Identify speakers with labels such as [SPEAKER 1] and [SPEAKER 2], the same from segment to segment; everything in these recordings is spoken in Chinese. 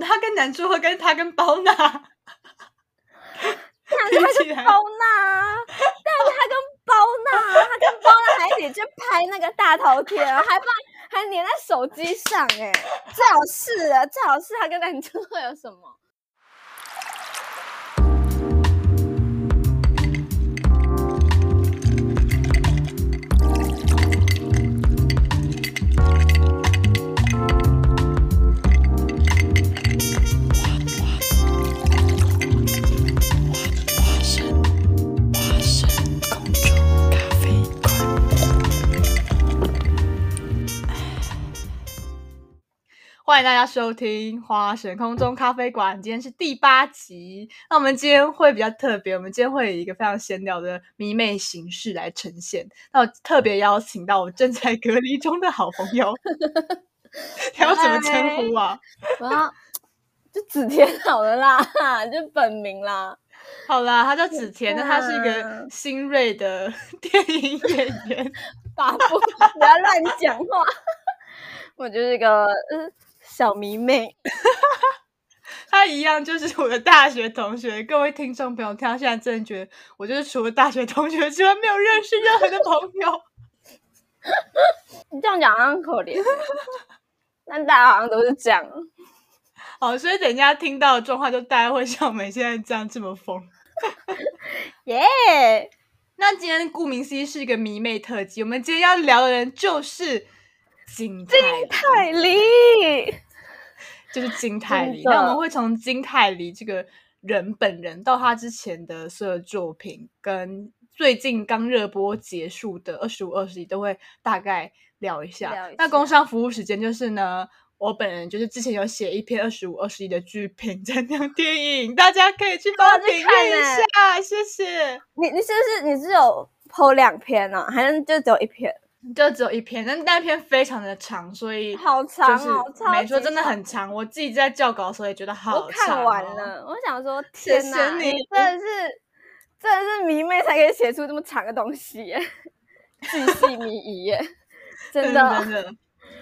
[SPEAKER 1] 他跟男主和跟他跟包娜，
[SPEAKER 2] 他跟包娜，但是他跟包娜，他跟包娜还一起去拍那个大头贴，还把还粘在手机上，哎，最好是啊，最好是他跟男主会有什么？
[SPEAKER 1] 欢迎大家收听花神空中咖啡馆，今天是第八集。那我们今天会比较特别，我们今天会以一个非常闲聊的迷妹形式来呈现。那我特别邀请到我正在隔离中的好朋友，要怎么称呼啊？
[SPEAKER 2] 我要就子田好了啦，就本名啦。
[SPEAKER 1] 好啦，他叫子田，那他是一个新锐的电影演员。
[SPEAKER 2] 爸不，不要乱讲话。我就是一个嗯。小迷妹，
[SPEAKER 1] 他一样就是我的大学同学。各位听众朋友，听到现在真的觉得我就是除了大学同学之外没有认识任何的朋友。
[SPEAKER 2] 你这样讲很可怜，但大家好像都是这样。
[SPEAKER 1] 好，所以等一下听到的状况，就大家会像我们现在这样这么疯。
[SPEAKER 2] 耶！
[SPEAKER 1] 那今天顾名思义是一个迷妹特辑，我们今天要聊的人就是金
[SPEAKER 2] 泰梨。
[SPEAKER 1] 就是金泰梨，那我们会从金泰梨这个人本人到他之前的所有作品，跟最近刚热播结束的二十五二十一都会大概聊一下。那工商服务时间就是呢，我本人就是之前有写一篇二十五二十一的剧评 在那电影，大家可以去帮我评阅一下，谢谢。
[SPEAKER 2] 你你是不是你是有剖两篇呢，还是就只有一篇？
[SPEAKER 1] 就只有一篇，但那篇非常的长，所以
[SPEAKER 2] 好长
[SPEAKER 1] 哦，没错，真的很长。我自己在校稿的时候也觉得好
[SPEAKER 2] 长。看完了，我想说，天哪，你真的是真的是迷妹才可以写出这么长的东西，耶，巨细靡遗耶，真的
[SPEAKER 1] 真的。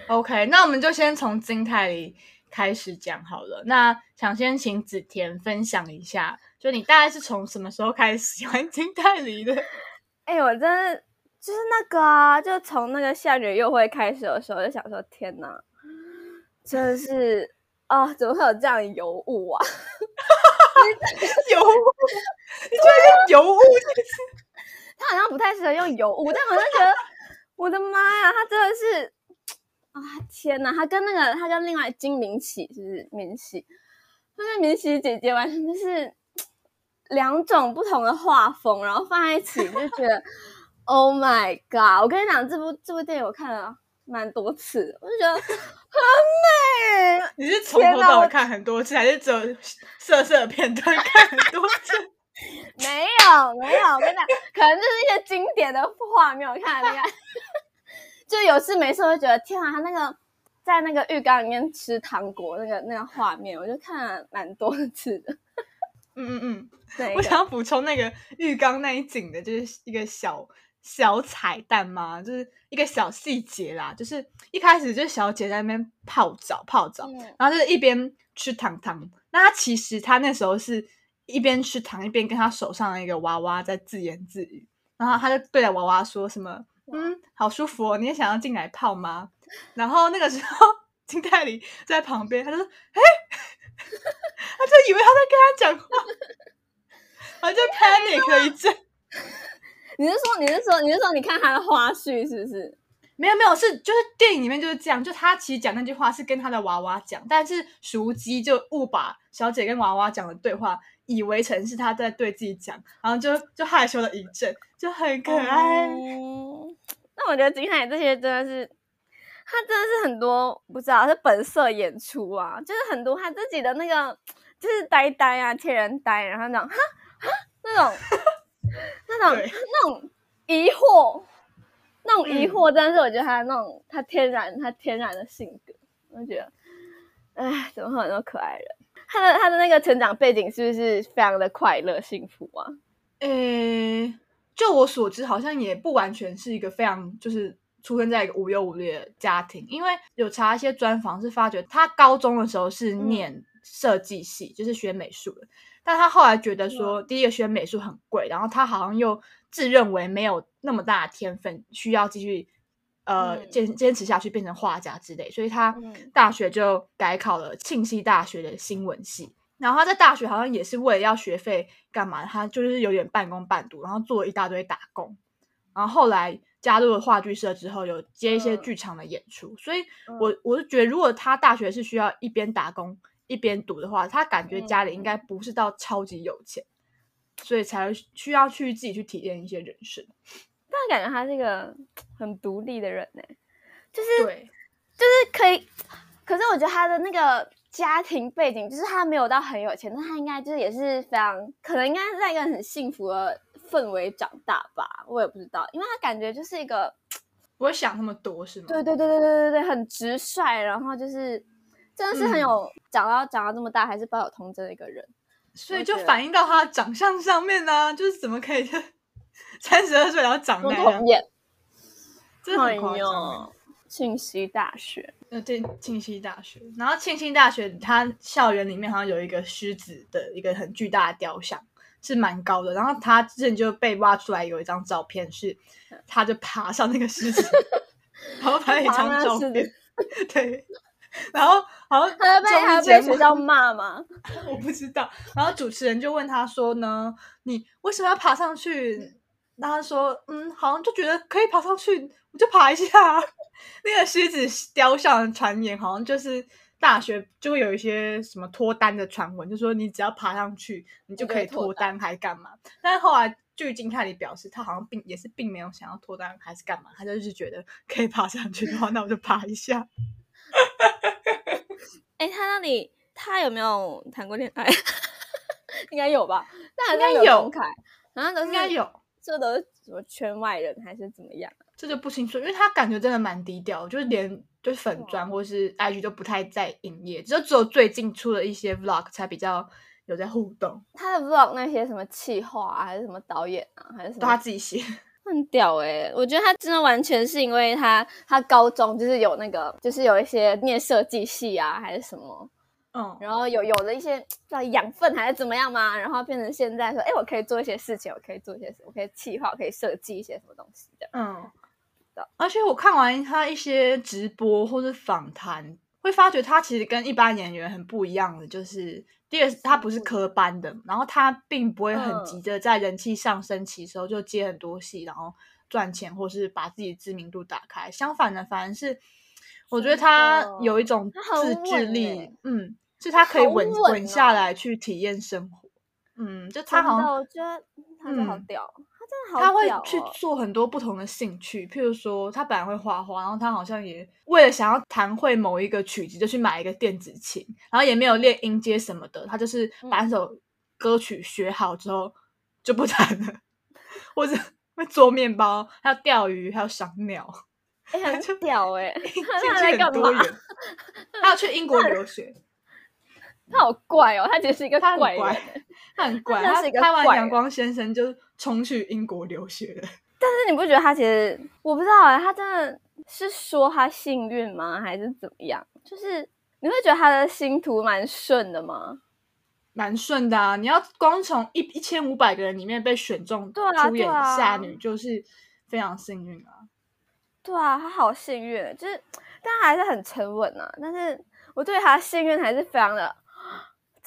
[SPEAKER 1] OK，那我们就先从金泰梨开始讲好了。那想先请子田分享一下，就你大概是从什么时候开始喜欢金泰梨的？
[SPEAKER 2] 哎，我真的。就是那个啊，就从那个夏女又会开始的时候，就想说天哪，真的是啊，怎么会有这样油雾啊？
[SPEAKER 1] 油雾，你居然用油雾？
[SPEAKER 2] 他好像不太适合用油雾，但我就觉得，我的妈呀，他真的是啊，天哪，他跟那个他跟另外金明喜是不是明喜？他跟明喜姐姐完全就是两种不同的画风，然后放在一起就觉得。Oh my god！我跟你讲，这部这部电影我看了蛮多次，我就觉得很美。
[SPEAKER 1] 你是从头到尾看很多次，还是只有色色片段看很多次？
[SPEAKER 2] 没有没有，我跟你讲，可能就是一些经典的画面，我看你看，就有事没事会觉得天啊，他那个在那个浴缸里面吃糖果那个那个画面，我就看了蛮多次的。
[SPEAKER 1] 嗯嗯嗯，对，我想要补充那个浴缸那一景的，就是一个小。小彩蛋吗？就是一个小细节啦，就是一开始就是小姐在那边泡澡泡澡，然后就是一边吃糖糖。那她其实她那时候是一边吃糖一边跟她手上的一个娃娃在自言自语，然后她就对着娃娃说什么：“嗯，好舒服哦，你也想要进来泡吗？” 然后那个时候金泰梨在旁边，她就说：“哎，她就以为她在跟他讲话，然后就 panic 了一阵。”
[SPEAKER 2] 你是说，你是说，你是说，你看他的花絮是不是？
[SPEAKER 1] 没有没有，是就是电影里面就是这样，就他其实讲那句话是跟他的娃娃讲，但是熟机就误把小姐跟娃娃讲的对话以为成是他在对自己讲，然后就就害羞了一阵，就很可爱。
[SPEAKER 2] 那我觉得金海这些真的是，他真的是很多不知道是本色演出啊，就是很多他自己的那个就是呆呆啊，天然呆，然后那种哈哈那种。那种 那种疑惑，那种疑惑，但是我觉得他那种他天然他天然的性格，我觉得，哎，怎么会有那么可爱人？他的他的那个成长背景是不是非常的快乐幸福啊？
[SPEAKER 1] 呃，就我所知，好像也不完全是一个非常就是出生在一个无忧无虑的家庭，因为有查一些专访是发觉他高中的时候是念设计系，就是学美术的，但他后来觉得说，第一个学美术很贵，然后他好像又自认为没有那么大的天分，需要继续呃坚坚持下去变成画家之类，所以他大学就改考了庆熙大学的新闻系。然后他在大学好像也是为了要学费干嘛，他就是有点半工半读，然后做了一大堆打工。然后后来加入了话剧社之后，有接一些剧场的演出。所以，我我是觉得，如果他大学是需要一边打工一边读的话，他感觉家里应该不是到超级有钱，所以才需要去自己去体验一些人生。
[SPEAKER 2] 但感觉他是一个很独立的人呢，就是对，就是可以。可是我觉得他的那个。家庭背景就是他没有到很有钱，但他应该就是也是非常可能应该是在一个很幸福的氛围长大吧，我也不知道，因为他感觉就是一个
[SPEAKER 1] 不会想那么多，是吗？
[SPEAKER 2] 对对对对对对对，很直率，然后就是真的是很有长到长到这么大还是抱有童真的一个人，
[SPEAKER 1] 所以就反映到他的长相上面呢，就是怎么可以 三十二岁然后长那样，真的很夸张。
[SPEAKER 2] 庆熙大学，
[SPEAKER 1] 呃，对，庆熙大学。然后庆熙大学，它校园里面好像有一个狮子的一个很巨大的雕像，是蛮高的。然后他之前就被挖出来有一张照片，是他就爬上那个狮子，然后拍了一张照片。对，然后好像
[SPEAKER 2] 他被他被学校骂吗？
[SPEAKER 1] 我不知道。然后主持人就问他说呢：“你为什么要爬上去？”然后他说：“嗯，好像就觉得可以爬上去，我就爬一下。”那个狮子雕像的传言，好像就是大学就会有一些什么脱单的传闻，就说你只要爬上去，你就可以脱单，还干嘛？但是后来据金泰里表示，他好像并也是并没有想要脱单，还是干嘛？他就是觉得可以爬上去的话，那我就爬一下。
[SPEAKER 2] 哎，他那里他有没有谈过恋爱？应该有吧？那
[SPEAKER 1] 应该有，
[SPEAKER 2] 好像都
[SPEAKER 1] 应该有。
[SPEAKER 2] 这都是什么圈外人还是怎么样？
[SPEAKER 1] 这就不清楚，因为他感觉真的蛮低调，就是连就是粉砖或是 IG 都不太在营业，就只有最近出了一些 Vlog 才比较有在互动。
[SPEAKER 2] 他的 Vlog 那些什么企划啊，还是什么导演啊，还是什么
[SPEAKER 1] 他自己写，
[SPEAKER 2] 很屌哎！我觉得他真的完全是因为他他高中就是有那个，就是有一些念设计系啊，还是什么。嗯，然后有有了一些叫养分还是怎么样嘛，然后变成现在说，哎，我可以做一些事情，我可以做一些，我可以企划，可以设计一些什么东西的。嗯，
[SPEAKER 1] 而且我看完他一些直播或者访谈，会发觉他其实跟一般演员很不一样的，就是第二，他不是科班的，然后他并不会很急着在人气上升期时候就接很多戏，然后赚钱或是把自己知名度打开。相反的，反而是我觉得他有一种自制力，嗯。是他可以稳稳下来去体验生活，嗯，就他好像
[SPEAKER 2] 我觉得他好屌，他
[SPEAKER 1] 他会去做很多不同的兴趣，譬如说他本来会画画，然后他好像也为了想要弹会某一个曲子，就去买一个电子琴，然后也没有练音阶什么的，他就是把那首歌曲学好之后就不弹了，或者会做面包，还有钓鱼，还有赏鸟，
[SPEAKER 2] 哎，很屌哎，
[SPEAKER 1] 他在干嘛？他要去英国留学。
[SPEAKER 2] 他好怪哦，他其实是一个怪人，
[SPEAKER 1] 他很怪。他拍完《阳光先生》就冲去英国留学了。
[SPEAKER 2] 但是你不觉得他其实，我不知道哎，他真的是说他幸运吗，还是怎么样？就是你会觉得他的星途蛮顺的吗？
[SPEAKER 1] 蛮顺的啊！你要光从一一千五百个人里面被选中出演夏女，就是非常幸运啊。
[SPEAKER 2] 对啊，他好幸运，就是，但他还是很沉稳啊。但是我对他幸运还是非常的。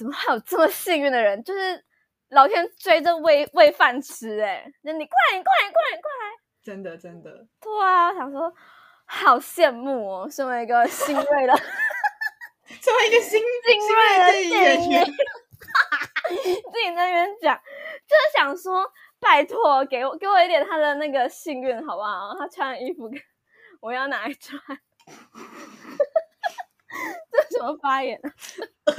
[SPEAKER 2] 怎么还有这么幸运的人？就是老天追着喂喂饭吃，哎，那你过来，你过来，过来，过来！
[SPEAKER 1] 真的，真的，
[SPEAKER 2] 对啊，我想说，好羡慕哦，身为一个新锐的，
[SPEAKER 1] 身为一个新
[SPEAKER 2] 新锐的演员，自己在那边讲，就是想说，拜托，给我给我一点他的那个幸运，好不好？他穿的衣服，我要拿来穿。这什么发言啊？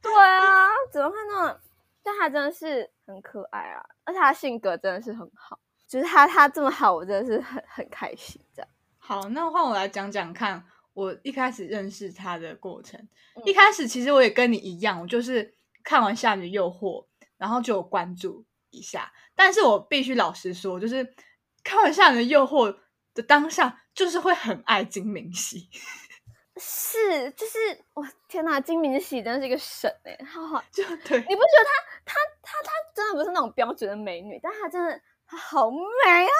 [SPEAKER 2] 对啊，怎么看到？但他真的是很可爱啊，而且他性格真的是很好，就是他他这么好，我真的是很很开心。这样
[SPEAKER 1] 好，那换我来讲讲看，我一开始认识他的过程。一开始其实我也跟你一样，我就是看完《夏女诱惑》，然后就有关注一下。但是我必须老实说，就是。看完《吓人的诱惑》的当下，就是会很爱金明喜。
[SPEAKER 2] 是，就是我天哪，金明喜真的是一个神哎，好好，
[SPEAKER 1] 就对，
[SPEAKER 2] 你不觉得她她她她真的不是那种标准的美女，但她真的她好美啊！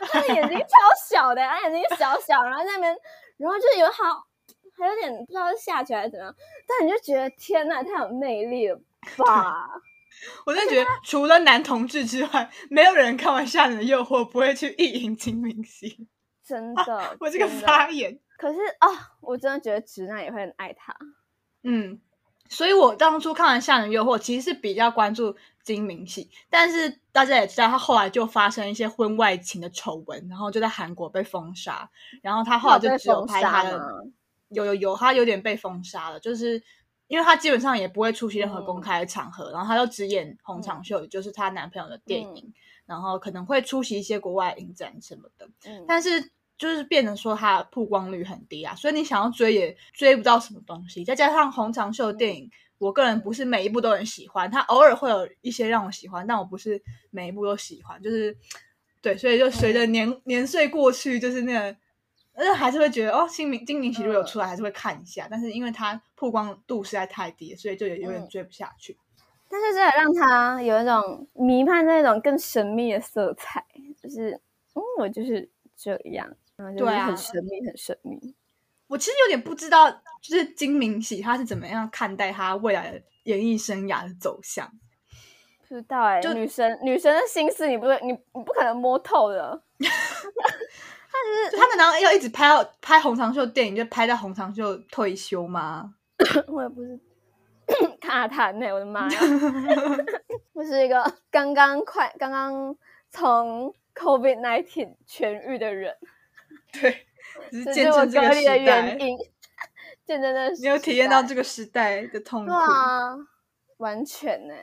[SPEAKER 2] 她的眼睛超小的，她眼睛小小，然后那边，然后就有好还有点不知道是下垂还是怎样，但你就觉得天哪，太有魅力了吧！
[SPEAKER 1] 我真的觉得除了男同志之外，没有人看完《夏人的诱惑》不会去意淫金明熙。
[SPEAKER 2] 真的，
[SPEAKER 1] 我这个发言。
[SPEAKER 2] 可是啊，我真的觉得直男也会很爱他。
[SPEAKER 1] 嗯，所以我当初看完《吓人诱惑》，其实是比较关注金明熙，但是大家也知道，他后来就发生一些婚外情的丑闻，然后就在韩国被封杀，然后他后来就只有拍他的，有有有，他有点被封杀了，就是因为她基本上也不会出席任何公开场合，然后她就只演红场秀，也就是她男朋友的电影，然后可能会出席一些国外影展什么的，但是。就是变成说她曝光率很低啊，所以你想要追也追不到什么东西。再加上红长秀电影，我个人不是每一部都很喜欢，它偶尔会有一些让我喜欢，但我不是每一部都喜欢。就是对，所以就随着年年岁过去，就是那个，但是还是会觉得哦，金明金明喜如果有出来，还是会看一下。但是因为它曝光度实在太低，所以就有点追不下去。
[SPEAKER 2] 但是这也让他有一种弥漫那种更神秘的色彩，就是嗯，我就是这样。对啊，很神秘，很神秘。
[SPEAKER 1] 我其实有点不知道，就是金明喜他是怎么样看待他未来的演艺生涯的走向。
[SPEAKER 2] 不知道哎，就女神女神的心思，你不你你不可能摸透的。他
[SPEAKER 1] 是他难道要一直拍到拍红长袖电影，就拍到红长袖退休吗？
[SPEAKER 2] 我也不是卡坦呢，我的妈呀！我是一个刚刚快刚刚从 COVID nineteen 痊愈的人。
[SPEAKER 1] 对，只是见证这个时代。
[SPEAKER 2] 见证的，
[SPEAKER 1] 你有体验到这个时代的痛苦
[SPEAKER 2] 啊！完全呢，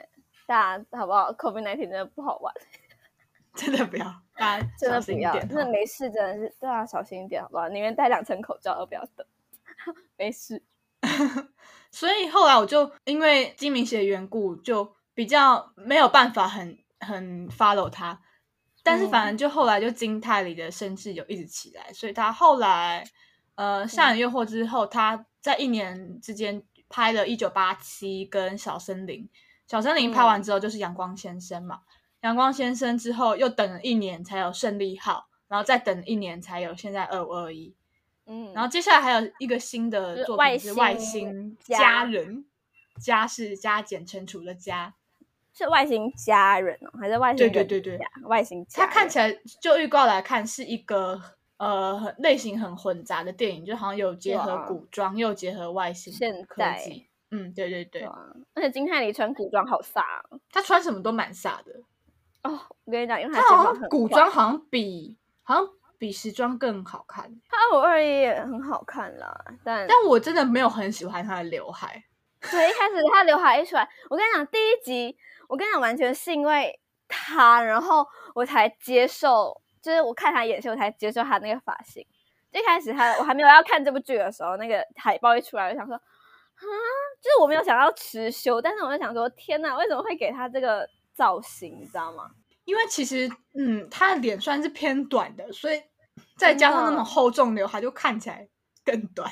[SPEAKER 2] 大家好不好？COVID nineteen 真的不好玩，
[SPEAKER 1] 真的不要，大家
[SPEAKER 2] 真的不要，真的没事，真的是对啊小心一点，好不好？宁愿戴两层口罩都不要等，没事。
[SPEAKER 1] 所以后来我就因为金明写的缘故，就比较没有办法很很 follow 他。但是反正就后来就金泰梨的声势有一直起来，所以他后来呃《吓人诱惑》之后，他在一年之间拍了《一九八七》跟《小森林》。小森林拍完之后就是《阳光先生》嘛，《阳光先生》之后又等了一年才有《胜利号》，然后再等一年才有现在二五二一。嗯，然后接下来还有一个新的作品是《外星家人》，家是加减乘除的加。
[SPEAKER 2] 是外星家人哦，还是外星？
[SPEAKER 1] 对对对对，
[SPEAKER 2] 外星。它
[SPEAKER 1] 看起来就预告来看是一个呃类型很混杂的电影，就好像有结合古装又结合外星科技。嗯，对对对。
[SPEAKER 2] 而且金泰梨穿古装好飒，
[SPEAKER 1] 他穿什么都蛮飒的。
[SPEAKER 2] 哦，我跟你讲，因为他
[SPEAKER 1] 好像古装好像比好像比时装更好看。
[SPEAKER 2] 他二五二一也很好看啦，但
[SPEAKER 1] 但我真的没有很喜欢他的刘海。
[SPEAKER 2] 对，一开始他刘海一出来，我跟你讲，第一集。我跟你讲，完全是因为他，然后我才接受，就是我看他演戏，我才接受他那个发型。一开始他我还没有要看这部剧的时候，那个海报一出来，我想说啊，就是我没有想到持修，但是我就想说，天哪，为什么会给他这个造型？你知道吗？
[SPEAKER 1] 因为其实，嗯，他的脸算是偏短的，所以再加上那种厚重刘海，就看起来更短。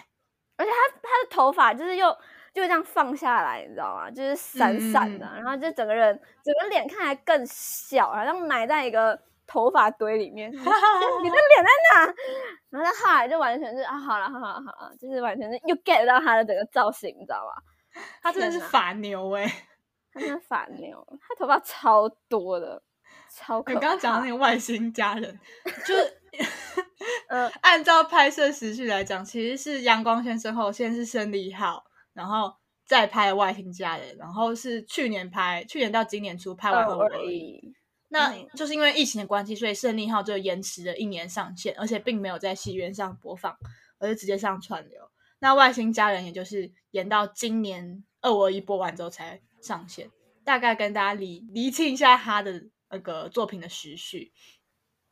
[SPEAKER 2] 而且他他的头发就是又。就这样放下来，你知道吗？就是散散的，然后就整个人整个脸看起来更小，好像埋在一个头发堆里面。你的脸在哪？然后他后来就完全是啊，好了好了好了，就是完全是又 get 到他的整个造型，你知道吗？
[SPEAKER 1] 他真的是法牛哎，
[SPEAKER 2] 他真的法牛，他头发超多的，超。
[SPEAKER 1] 你刚刚讲的那个外星家人，就是 呃，按照拍摄时序来讲，其实是阳光先生后，先是胜利号。然后再拍《外星家人》，然后是去年拍，去年到今年初拍完而已。那就是因为疫情的关系，所以《胜利号》就延迟了一年上线，而且并没有在戏院上播放，而是直接上串流。那《外星家人》也就是延到今年二五二一播完之后才上线。大概跟大家理理清一下他的那个作品的时序。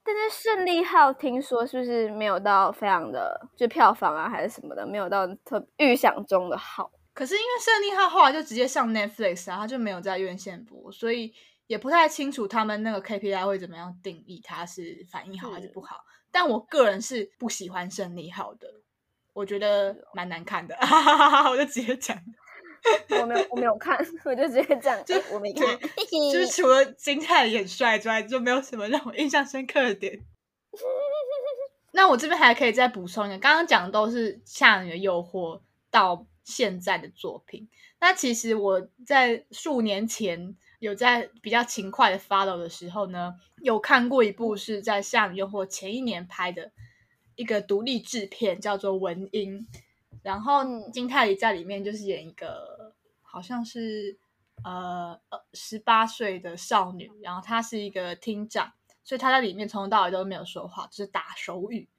[SPEAKER 2] 但是《胜利号》听说是不是没有到非常的就票房啊，还是什么的，没有到特预想中的好。
[SPEAKER 1] 可是因为《胜利号》后来就直接上 Netflix 啊，它就没有在院线播，所以也不太清楚他们那个 KPI 会怎么样定义，它是反应好还是不好。但我个人是不喜欢胜利号的，我觉得蛮难看的，我就直接讲。
[SPEAKER 2] 我没有，我没有看，我就直接讲，就我没看。
[SPEAKER 1] 就是除了金泰演帅之外，就没有什么让我印象深刻的点。那我这边还可以再补充一个，刚刚讲的都是《夏女的诱惑》到现在的作品。那其实我在数年前有在比较勤快的 follow 的时候呢，有看过一部是在《夏女诱惑》前一年拍的一个独立制片，叫做《文英》。然后金泰梨在里面就是演一个好像是呃呃十八岁的少女，然后她是一个厅长，所以她在里面从头到尾都没有说话，就是打手语，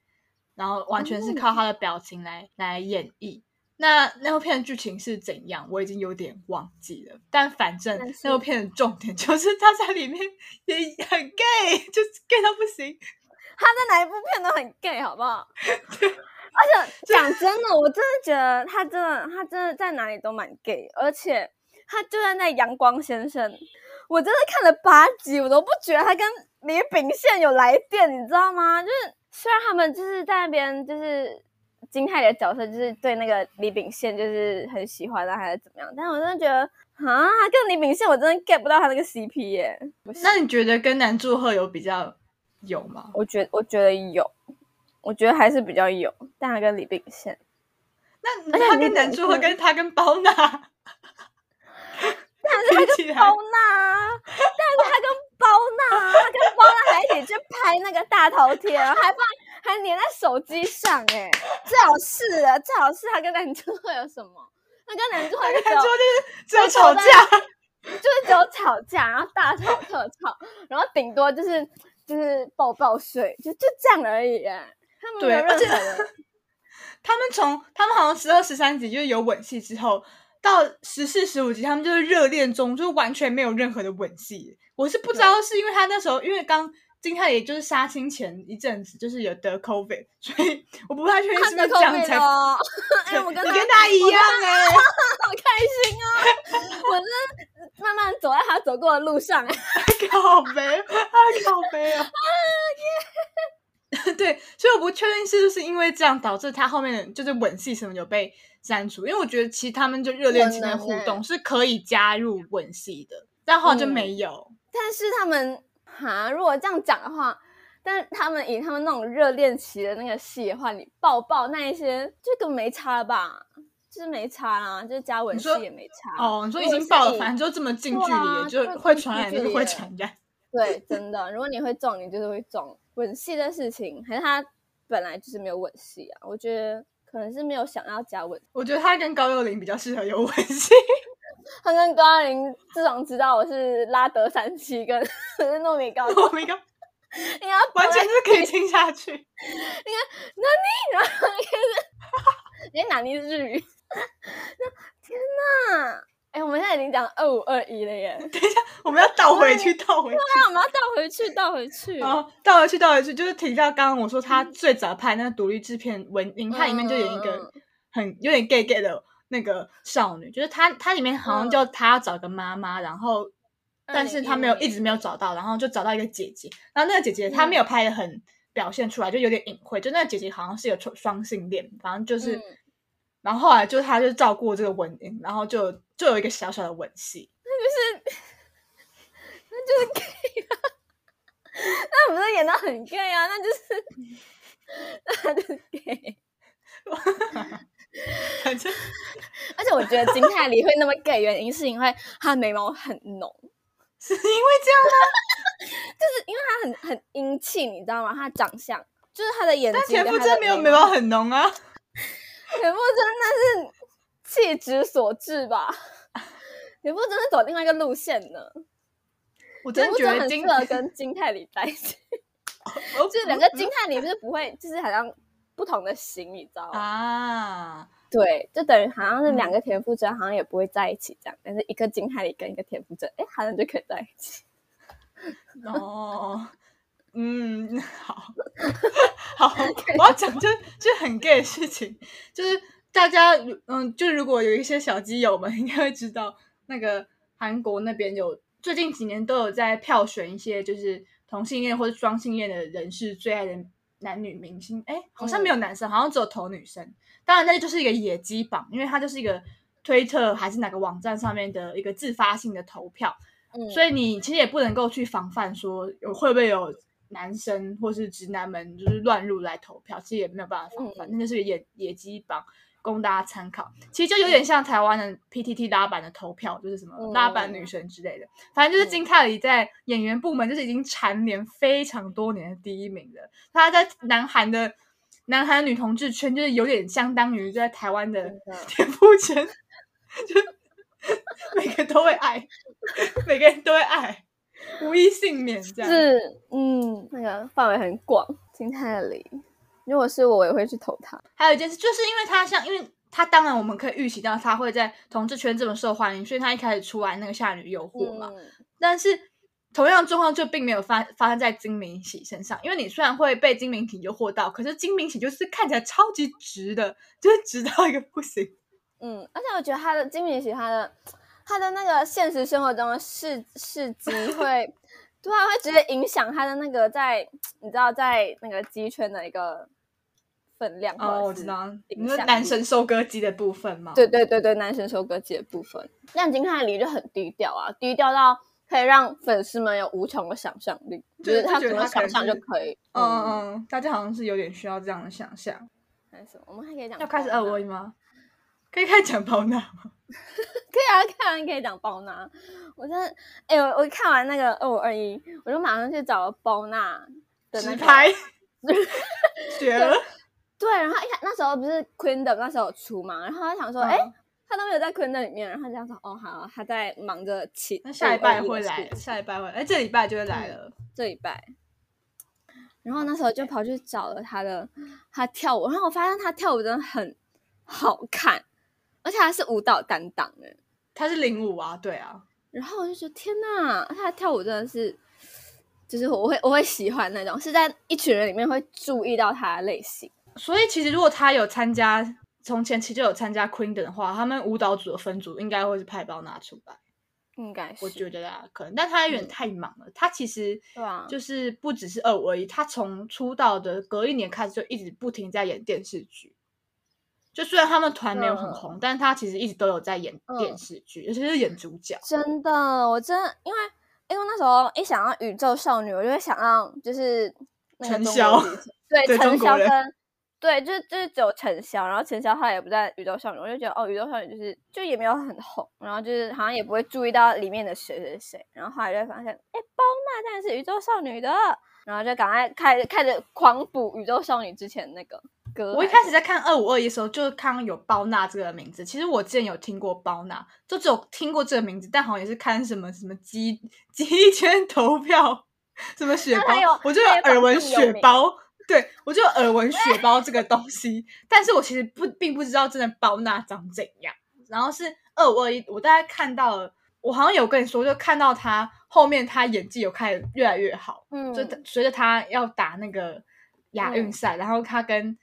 [SPEAKER 1] 然后完全是靠她的表情来来演绎。那那部片的剧情是怎样，我已经有点忘记了。但反正那部片的重点 就是她在里面也很 gay，就是 gay 到不行。
[SPEAKER 2] 她在哪一部片都很 gay，好不好？而且讲真的，我真的觉得他真的，他真的在哪里都蛮 gay。而且他就算在《阳光先生》，我真的看了八集，我都不觉得他跟李秉宪有来电，你知道吗？就是虽然他们就是在那边，就是金泰的角色，就是对那个李秉宪就是很喜欢啊，还是怎么样？但我真的觉得啊，跟李秉宪，我真的 get 不到他那个 CP 耶。
[SPEAKER 1] 那你觉得跟南柱赫有比较有吗？
[SPEAKER 2] 我觉我觉得有。我觉得还是比较有，但他跟李炳宪，
[SPEAKER 1] 那他跟男主和跟他跟包娜，但
[SPEAKER 2] 是他跟包娜，但是他跟包娜，他跟包娜还一起去拍那个大头贴，还放还粘在手机上，哎，最好是啊，最好是他跟男主会有什么？那跟男主会
[SPEAKER 1] 男主就是只有吵架，
[SPEAKER 2] 就是只有吵架，然后大吵特吵，然后顶多就是就是抱抱睡，就就这样而已。
[SPEAKER 1] 对，而且 他们从他们好像十二十三集就是有吻戏之后，到十四十五集他们就是热恋中，就完全没有任何的吻戏。我是不知道是因为他那时候，因为刚金泰也就是杀青前一阵子就是有得 COVID，所以我不太确定是不是这样才。
[SPEAKER 2] 哎，我跟
[SPEAKER 1] 他一样哎，
[SPEAKER 2] 好开心啊！我是慢慢走在他走过的路上，
[SPEAKER 1] 好悲，好悲啊！对，所以我不确定是不是因为这样导致他后面就是吻戏什么有被删除，因为我觉得其实他们就热恋期的互动是可以加入吻戏的，但后来就没有。
[SPEAKER 2] 但是他们哈，如果这样讲的话，但是他们以他们那种热恋期的那个戏的话，你抱抱那一些就根本没差了吧？就是没差啦，就是加吻戏也没差。
[SPEAKER 1] 哦，你说已经抱了，反正就这么近距离，就会传染，就是会传染。
[SPEAKER 2] 对，真的，如果你会中，你就是会中。吻戏的事情，还是他本来就是没有吻戏啊？我觉得可能是没有想要加吻。
[SPEAKER 1] 我觉得他跟高幼霖比较适合有吻戏。
[SPEAKER 2] 他跟高幼霖自从知道我是拉德三七跟 糯米糕，
[SPEAKER 1] 糯米糕，
[SPEAKER 2] 应该
[SPEAKER 1] 完全是可以 听下去。你
[SPEAKER 2] 看哪尼，然后开始，哎，哪尼是日语？天哪！哎，我们现在已经讲二五二一了耶！
[SPEAKER 1] 等一下，我们要倒回去，倒回去。
[SPEAKER 2] 对啊，我们要倒回去，倒回去。
[SPEAKER 1] 哦，倒回去，倒回去，就是提到刚刚我说他最早拍那个独立制片《文英》，它里面就有一个很有点 gay gay 的那个少女，就是她，她里面好像就她要找个妈妈，然后但是她没有一直没有找到，然后就找到一个姐姐，然后那个姐姐她没有拍的很表现出来，就有点隐晦，就那个姐姐好像是有双双性恋，反正就是。然后后来就他就照顾这个文英，然后就就有一个小小的吻戏，
[SPEAKER 2] 那就是那就是 gay 啊，那不是演的很 gay 啊，那就是 那就是 gay，
[SPEAKER 1] 反正
[SPEAKER 2] 而且我觉得金泰梨会那么 gay，原因是因为她眉毛很浓，
[SPEAKER 1] 是因为这样吗？
[SPEAKER 2] 就是因为她很很英气，你知道吗？他长相就是她的眼睛，
[SPEAKER 1] 田馥甄没有眉毛很浓啊。
[SPEAKER 2] 田馥甄那是气质所致吧？田馥甄是走另外一个路线呢。
[SPEAKER 1] 我真的觉得
[SPEAKER 2] 金乐跟金泰梨在一起，就是两个金泰梨不是不会，就是好像不同的型，你知道吗？啊，对，就等于好像是两个田馥甄，好像也不会在一起这样，但是一个金泰梨跟一个田馥甄，哎，好像就可以在一起。
[SPEAKER 1] 哦。嗯，好 好，我要讲就就很 gay 的事情，就是大家嗯，就如果有一些小基友们应该会知道，那个韩国那边有最近几年都有在票选一些就是同性恋或者双性恋的人士最爱的男女明星，哎，好像没有男生，好像只有投女生。当然，那就是一个野鸡榜，因为它就是一个推特还是哪个网站上面的一个自发性的投票，嗯所以你其实也不能够去防范说有会不会有男生或是直男们就是乱入来投票，其实也没有办法防范，那就是个野野鸡榜。供大家参考，其实就有点像台湾的 PTT 拉板的投票，就是什么拉板女神之类的。反正就是金泰里在演员部门就是已经蝉联非常多年的第一名了。她在南韩的南韩女同志圈，就是有点相当于在台湾的 田馥甄，就 每个都会爱，每个人都会爱，无一幸免。这样
[SPEAKER 2] 是，嗯，那个范围很广，金泰梨。如果是我，我也会去投他。
[SPEAKER 1] 还有一件事，就是因为他像，因为他当然我们可以预期到他会在同志圈这么受欢迎，所以他一开始出来那个《夏女诱惑》嘛。但是同样状况就并没有发发生在金明喜身上，因为你虽然会被金明喜诱惑到，可是金明喜就是看起来超级直的，就是直到一个不行。
[SPEAKER 2] 嗯，而且我觉得他的金明喜，他的他的那个现实生活中的事事迹会，对啊，会直接影响他的那个在你知道在那个鸡圈的一个。分量
[SPEAKER 1] 哦，我知道，你说男神收割机的部分吗？
[SPEAKER 2] 对对对对，男神收割机的部分。亮金泰梨就很低调啊，低调到可以让粉丝们有无穷的想象力，就是他怎么想象就可以。
[SPEAKER 1] 嗯嗯嗯，大家好像是有点需要这样的想象。
[SPEAKER 2] 我们还可以讲
[SPEAKER 1] 要开始二位吗？可以开始讲包娜吗？
[SPEAKER 2] 可以啊，看完可以讲包娜。我真的，哎，我我看完那个二五二一，我就马上去找了包娜的那
[SPEAKER 1] 拍，绝了。
[SPEAKER 2] 对，然后一看那时候不是 Queendom 那时候出嘛，然后他想说，哎，他都没有在 Queen 的里面，然后这样说，哦，好，他在忙着起，
[SPEAKER 1] 那下礼拜会来，下礼拜会，哎，这礼拜就会来了，
[SPEAKER 2] 这礼拜。然后那时候就跑去找了他的，他跳舞，然后我发现他跳舞真的很好看，而且他是舞蹈担当的，
[SPEAKER 1] 他是领舞啊，对啊。
[SPEAKER 2] 然后我就说，天呐，他跳舞真的是，就是我会我会喜欢那种，是在一群人里面会注意到他的类型。
[SPEAKER 1] 所以其实如果他有参加，从前期就有参加 Queen 的话，他们舞蹈组的分组应该会是派包拿出来，
[SPEAKER 2] 应该是
[SPEAKER 1] 我觉得啊，可能，但他有点太忙了。他其实就是不只是二五而已，他从出道的隔一年开始就一直不停在演电视剧。就虽然他们团没有很红，但是他其实一直都有在演电视剧，尤其是演主角。
[SPEAKER 2] 真的，我真因为因为那时候一想到宇宙少女，我就会想到就是
[SPEAKER 1] 陈潇，
[SPEAKER 2] 对 陈潇跟。对，就是就是只有陈潇，然后陈潇他也不在宇宙少女，我就觉得哦，宇宙少女就是就也没有很红，然后就是好像也不会注意到里面的谁谁谁，然后后来就发现，哎，包娜当然是宇宙少女的，然后就赶快开开始狂补宇宙少女之前那个歌。
[SPEAKER 1] 我一开始在看二五二一的时候，就看到有包娜这个名字，其实我之前有听过包娜，就只有听过这个名字，但好像也是看什么什么鸡鸡圈投票，什么雪包，我就有耳闻雪包。对，我就耳闻雪包这个东西，但是我其实不并不知道真的包娜长怎样。然后是二五二一，我大概看到了，我好像有跟你说，就看到他后面他演技有开始越来越好，嗯，就随着他要打那个亚运赛，然后他跟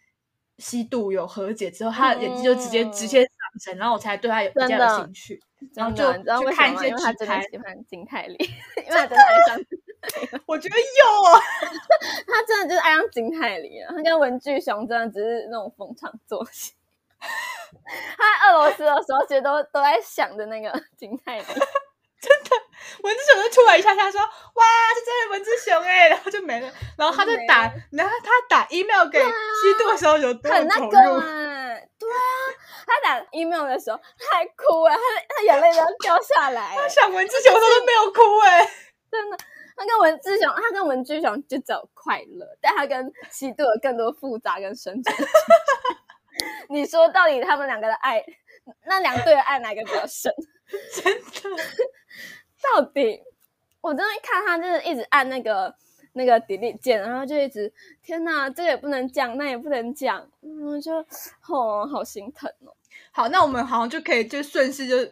[SPEAKER 1] 西渡有和解之后，他的演技就直接直接上升，然后我才对他有比较有兴趣，然后就去看一些
[SPEAKER 2] 他真的喜欢金泰梨，因为他真的爱上。
[SPEAKER 1] 我觉得有啊，
[SPEAKER 2] 他真的就是爱上金泰梨了。他跟文具熊真的只是那种逢场作戏。他在俄罗斯的时候，其实都都在想着那个金泰梨。
[SPEAKER 1] 真的，文字熊就出来一下下说：“哇，是真的文字熊哎！”然后就没了。然后他就打，然后他打 email 给西渡的时候有多
[SPEAKER 2] 很那个啊？对啊，他打 email 的时候他还哭哎，他他眼泪都要掉下来。
[SPEAKER 1] 他想文字熊，他都没有哭哎，
[SPEAKER 2] 真的。他跟文志雄，他跟文志雄就只有快乐，但他跟西渡有更多复杂跟深沉。你说到底他们两个的爱，那两对的爱哪个比较深？
[SPEAKER 1] 真的？
[SPEAKER 2] 到底？我真的看他，就是一直按那个那个 delete 键，然后就一直天哪，这个也不能讲，那也不能讲，我就哦，好心疼哦。
[SPEAKER 1] 好，那我们好像就可以就顺势就。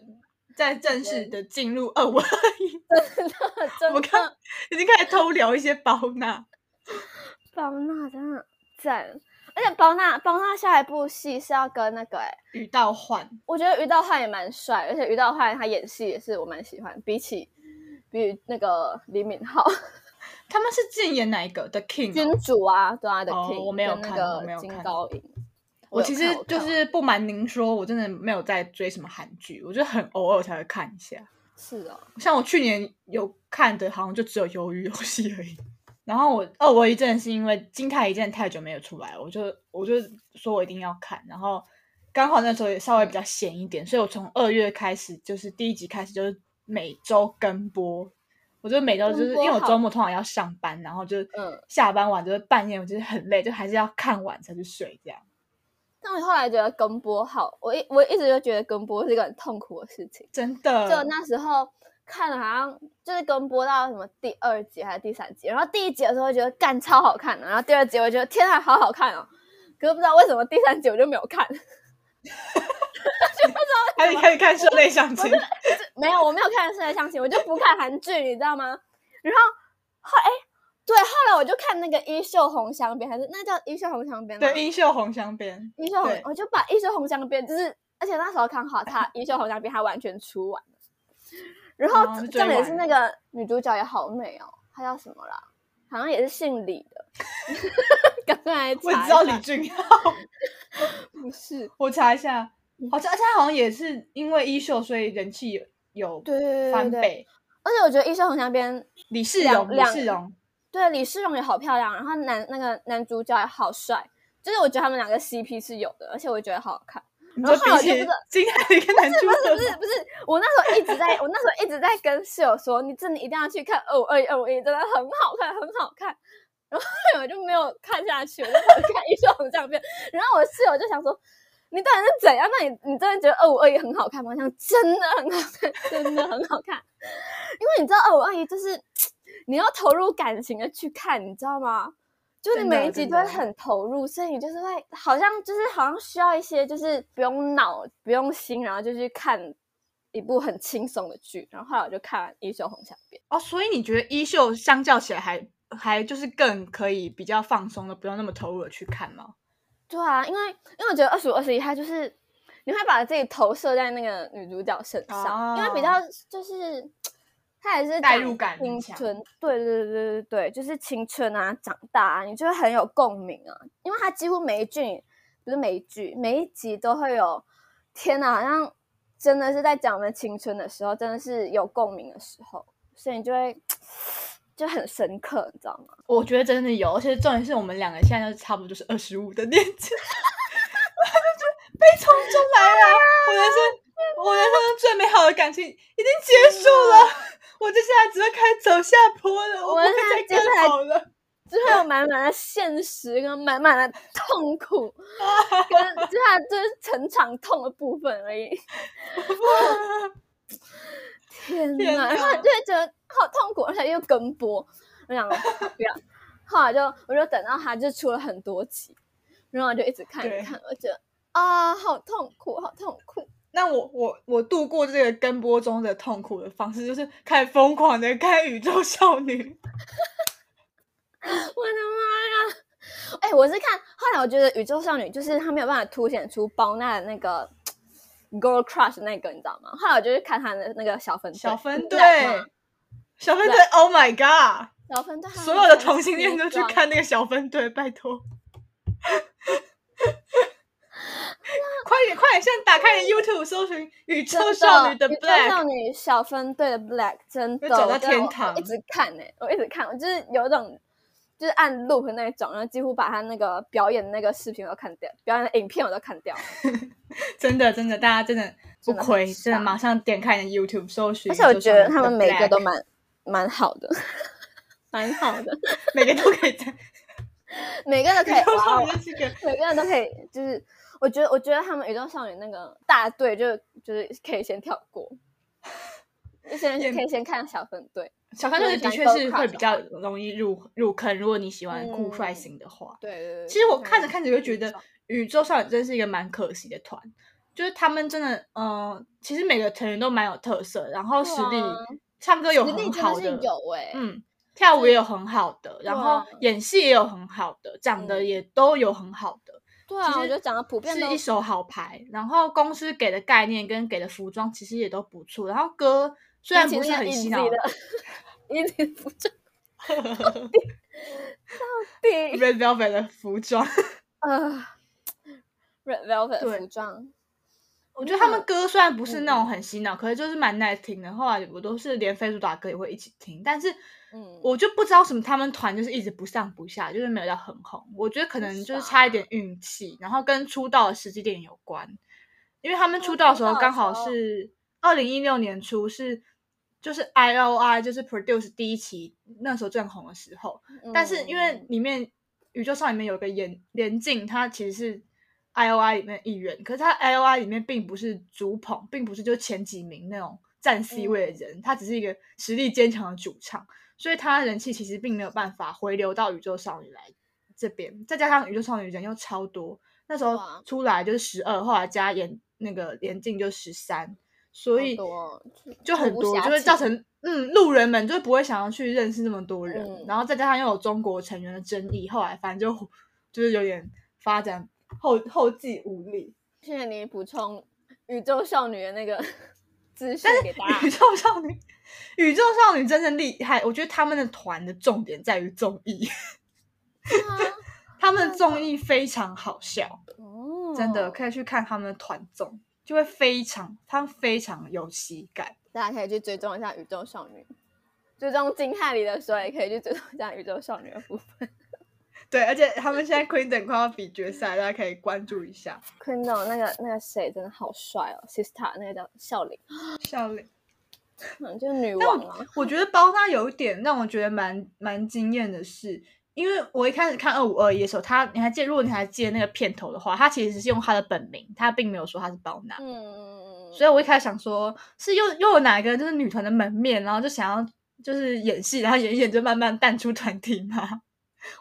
[SPEAKER 1] 再正式的进入二五二一，
[SPEAKER 2] 真的，真的
[SPEAKER 1] 我看已经开始偷聊一些包娜，
[SPEAKER 2] 包娜真的赞，而且包娜包娜下一部戏是要跟那个哎
[SPEAKER 1] 于道焕，
[SPEAKER 2] 我觉得于道焕也蛮帅，而且于道焕他演戏也是我蛮喜欢，比起比那个李敏镐。
[SPEAKER 1] 他们是建演哪一个的 King
[SPEAKER 2] 君主啊？对啊，的 King。
[SPEAKER 1] 我没有看，
[SPEAKER 2] 那
[SPEAKER 1] 个
[SPEAKER 2] 金高银。
[SPEAKER 1] 我其实就是不瞒您说，我真的没有在追什么韩剧，我就很偶尔才会看一下。
[SPEAKER 2] 是啊，
[SPEAKER 1] 像我去年有看的，好像就只有《鱿鱼游戏》而已。然后我二我一阵是因为金泰一阵太久没有出来，我就我就说我一定要看。然后刚好那时候也稍微比较闲一点，所以我从二月开始，就是第一集开始就是每周跟播。我就每周就是因为我周末通常要上班，然后就下班晚就是半夜，我就是很累，就还是要看完才去睡这样。
[SPEAKER 2] 但我后来觉得跟播好，我一我一直就觉得跟播是一个很痛苦的事情，
[SPEAKER 1] 真的。
[SPEAKER 2] 就那时候。看了好像就是跟播到什么第二集还是第三集，然后第一集的时候觉得干超好看的，然后第二集我觉得天啊好好看哦，可是不知道为什么第三集我就没有看，就不知道。
[SPEAKER 1] 还开始看室内相亲？
[SPEAKER 2] 没有，我没有看室内相亲，我就不看韩剧，你知道吗？然后后哎，对，后来我就看那个《衣袖红镶边》，还是那叫《衣袖红镶边》
[SPEAKER 1] 对，《衣袖红镶边》。
[SPEAKER 2] 衣袖红，我就把《衣袖红镶边》就是，而且那时候看好它，《衣袖红镶边》它完全出完了。然后重点是那个女主角也好美哦，她叫什么啦？好像也是姓李的。刚刚来查，
[SPEAKER 1] 我知道李俊浩，
[SPEAKER 2] 不是？
[SPEAKER 1] 我查一下，好像而且他好像也是因为衣袖，所以人气有
[SPEAKER 2] 对
[SPEAKER 1] 翻倍。
[SPEAKER 2] 而且我觉得衣袖红镶边
[SPEAKER 1] 李世荣，李世荣
[SPEAKER 2] 对李世荣也好漂亮，然后男那个男主角也好帅，就是我觉得他们两个 CP 是有的，而且我觉得好好看。
[SPEAKER 1] 然后后来就不是金海一个男主
[SPEAKER 2] 角，不是不是不是，我那时候一直在，我那时候一直在跟室友说，你真的一定要去看二五二一二五一，真的很好看，很好看。然后我就没有看下去，我就跑去看一休红相片。然后我室友就想说，你到底是怎样？那你你真的觉得二五二一很好看吗？像真的很好看，真的很好看。因为你知道二五二一就是你要投入感情的去看，你知道吗？就是每一集都会很投入，所以你就是会好像就是好像需要一些就是不用脑不用心，然后就去看一部很轻松的剧。然后后来我就看完《衣袖红镶边》
[SPEAKER 1] 哦，所以你觉得《衣袖》相较起来还还就是更可以比较放松的，不用那么投入的去看吗？
[SPEAKER 2] 对啊，因为因为我觉得二十五二十一，它就是你会把自己投射在那个女主角身上，因为比较就是。它也是
[SPEAKER 1] 代入感
[SPEAKER 2] 青春，对对对对对对，就是青春啊，长大啊，你就会很有共鸣啊。因为他几乎每一句，不是每一句，每一集都会有，天哪，好像真的是在讲我们青春的时候，真的是有共鸣的时候，所以你就会就很深刻，你知道吗？
[SPEAKER 1] 我觉得真的有，而且重点是我们两个现在就差不多就是二十五的年纪，就悲从中来啊！我人生，我人生中最美好的感情已经结束了。我接下来只会开始走下坡了，我不会再更好了，
[SPEAKER 2] 就会有满满的现实跟满满的痛苦，跟接下来就是成长痛的部分而已。天哪！然后就会觉得好痛苦，而且又跟播，我想不要。后来就我就等到他就出了很多集，然后就一直看一看，我觉得啊，好痛苦，好痛苦。
[SPEAKER 1] 那我我我度过这个跟播中的痛苦的方式，就是开始疯狂的看宇宙少女。
[SPEAKER 2] 我的妈呀！哎，我是看后来，我觉得宇宙少女就是她没有办法凸显出包娜的那个 girl crush 那个，你知道吗？后来我就去看她的那个小分队，
[SPEAKER 1] 小分队，小分队，Oh my god！
[SPEAKER 2] 小分队，
[SPEAKER 1] 所有的同性恋都去看那个小分队，拜托。快点，快点！现在打开 YouTube 搜寻《宇宙少女的 Black 宇宙》，
[SPEAKER 2] 少女小分队的 Black，真的
[SPEAKER 1] 走到天堂，
[SPEAKER 2] 一直看呢，我一直看，我就是有一种就是按 loop 那种，然后几乎把他那个表演那个视频都看掉，表演的影片我都看掉了。
[SPEAKER 1] 真的，真的，大家真的不亏，真的马上点开你的 YouTube 搜寻。
[SPEAKER 2] 而且我觉得他们每个都蛮蛮好的，蛮好的，
[SPEAKER 1] 每个都可以在，
[SPEAKER 2] 每个都可以，每个人都可以，就是。我觉得，我觉得他们宇宙少女那个大队就就是可以先跳过，就先可以先看小分队。
[SPEAKER 1] 小分队的确是会比较容易入入坑，如果你喜欢酷帅型的话。
[SPEAKER 2] 对对对。
[SPEAKER 1] 其实我看着看着就觉得宇宙少女真是一个蛮可惜的团，就是他们真的，嗯，其实每个成员都蛮有特色，然后实力唱歌有很好的，
[SPEAKER 2] 有哎，
[SPEAKER 1] 嗯，跳舞也有很好的，然后演戏也有很好的，长得也都有很好的。
[SPEAKER 2] 对啊，我觉得讲的普遍
[SPEAKER 1] 是一手好牌，然后公司给的概念跟给的服装其实也都不错，然后歌虽然不是很洗脑
[SPEAKER 2] 的，一直服装，到底
[SPEAKER 1] Red Velvet 的服装，
[SPEAKER 2] 呃，Red Velvet 服装。
[SPEAKER 1] 我觉得他们歌虽然不是那种很洗脑，可是就是蛮耐听的。后来我都是连飞猪打歌也会一起听，但是，嗯，我就不知道什么他们团就是一直不上不下，就是没有到很红。我觉得可能就是差一点运气，然后跟出道的时机点有关。因为他们出道的时候刚好是二零一六年初，是就是 I O I 就是 Produce 第一期那时候正红的时候。但是因为里面宇宙上里面有个严连静，他其实是。I O I 里面一员，可是他 I O I 里面并不是主捧，并不是就前几名那种占 C 位的人，他只是一个实力坚强的主唱，所以他人气其实并没有办法回流到宇宙少女来这边。再加上宇宙少女人又超多，那时候出来就是十二，后来加演那个连镜就十三，所以就很多，就会造成嗯路人们就不会想要去认识那么多人，然后再加上又有中国成员的争议，后来反正就 就是有点发展。后后继无力。
[SPEAKER 2] 谢谢你补充宇宙少女的那个 资讯给大
[SPEAKER 1] 家。宇宙少女，宇宙少女真正厉害，我觉得他们的团的重点在于综艺。他们的综艺非常好笑哦，真的可以去看他们的团综，就会非常，他们非常有喜感。
[SPEAKER 2] 大家可以去追踪一下宇宙少女，追踪金泰里的时候，也可以去追踪一下宇宙少女的部分。
[SPEAKER 1] 对，而且他们现在 Queendom 快要比决赛，大家可以关注一下。
[SPEAKER 2] Queendom 那个那个谁真的好帅哦，Sister 那个叫笑玲，
[SPEAKER 1] 笑玲，
[SPEAKER 2] 嗯，就是女王啊。
[SPEAKER 1] 我觉得包他有一点让我觉得蛮蛮惊艳的是，因为我一开始看二五二一的时候，他你还记得，如果你还记得那个片头的话，他其实是用他的本名，他并没有说他是包娜。嗯嗯嗯。所以我一开始想说，是又又有哪一个就是女团的门面，然后就想要就是演戏，然后演一演就慢慢淡出团体吗？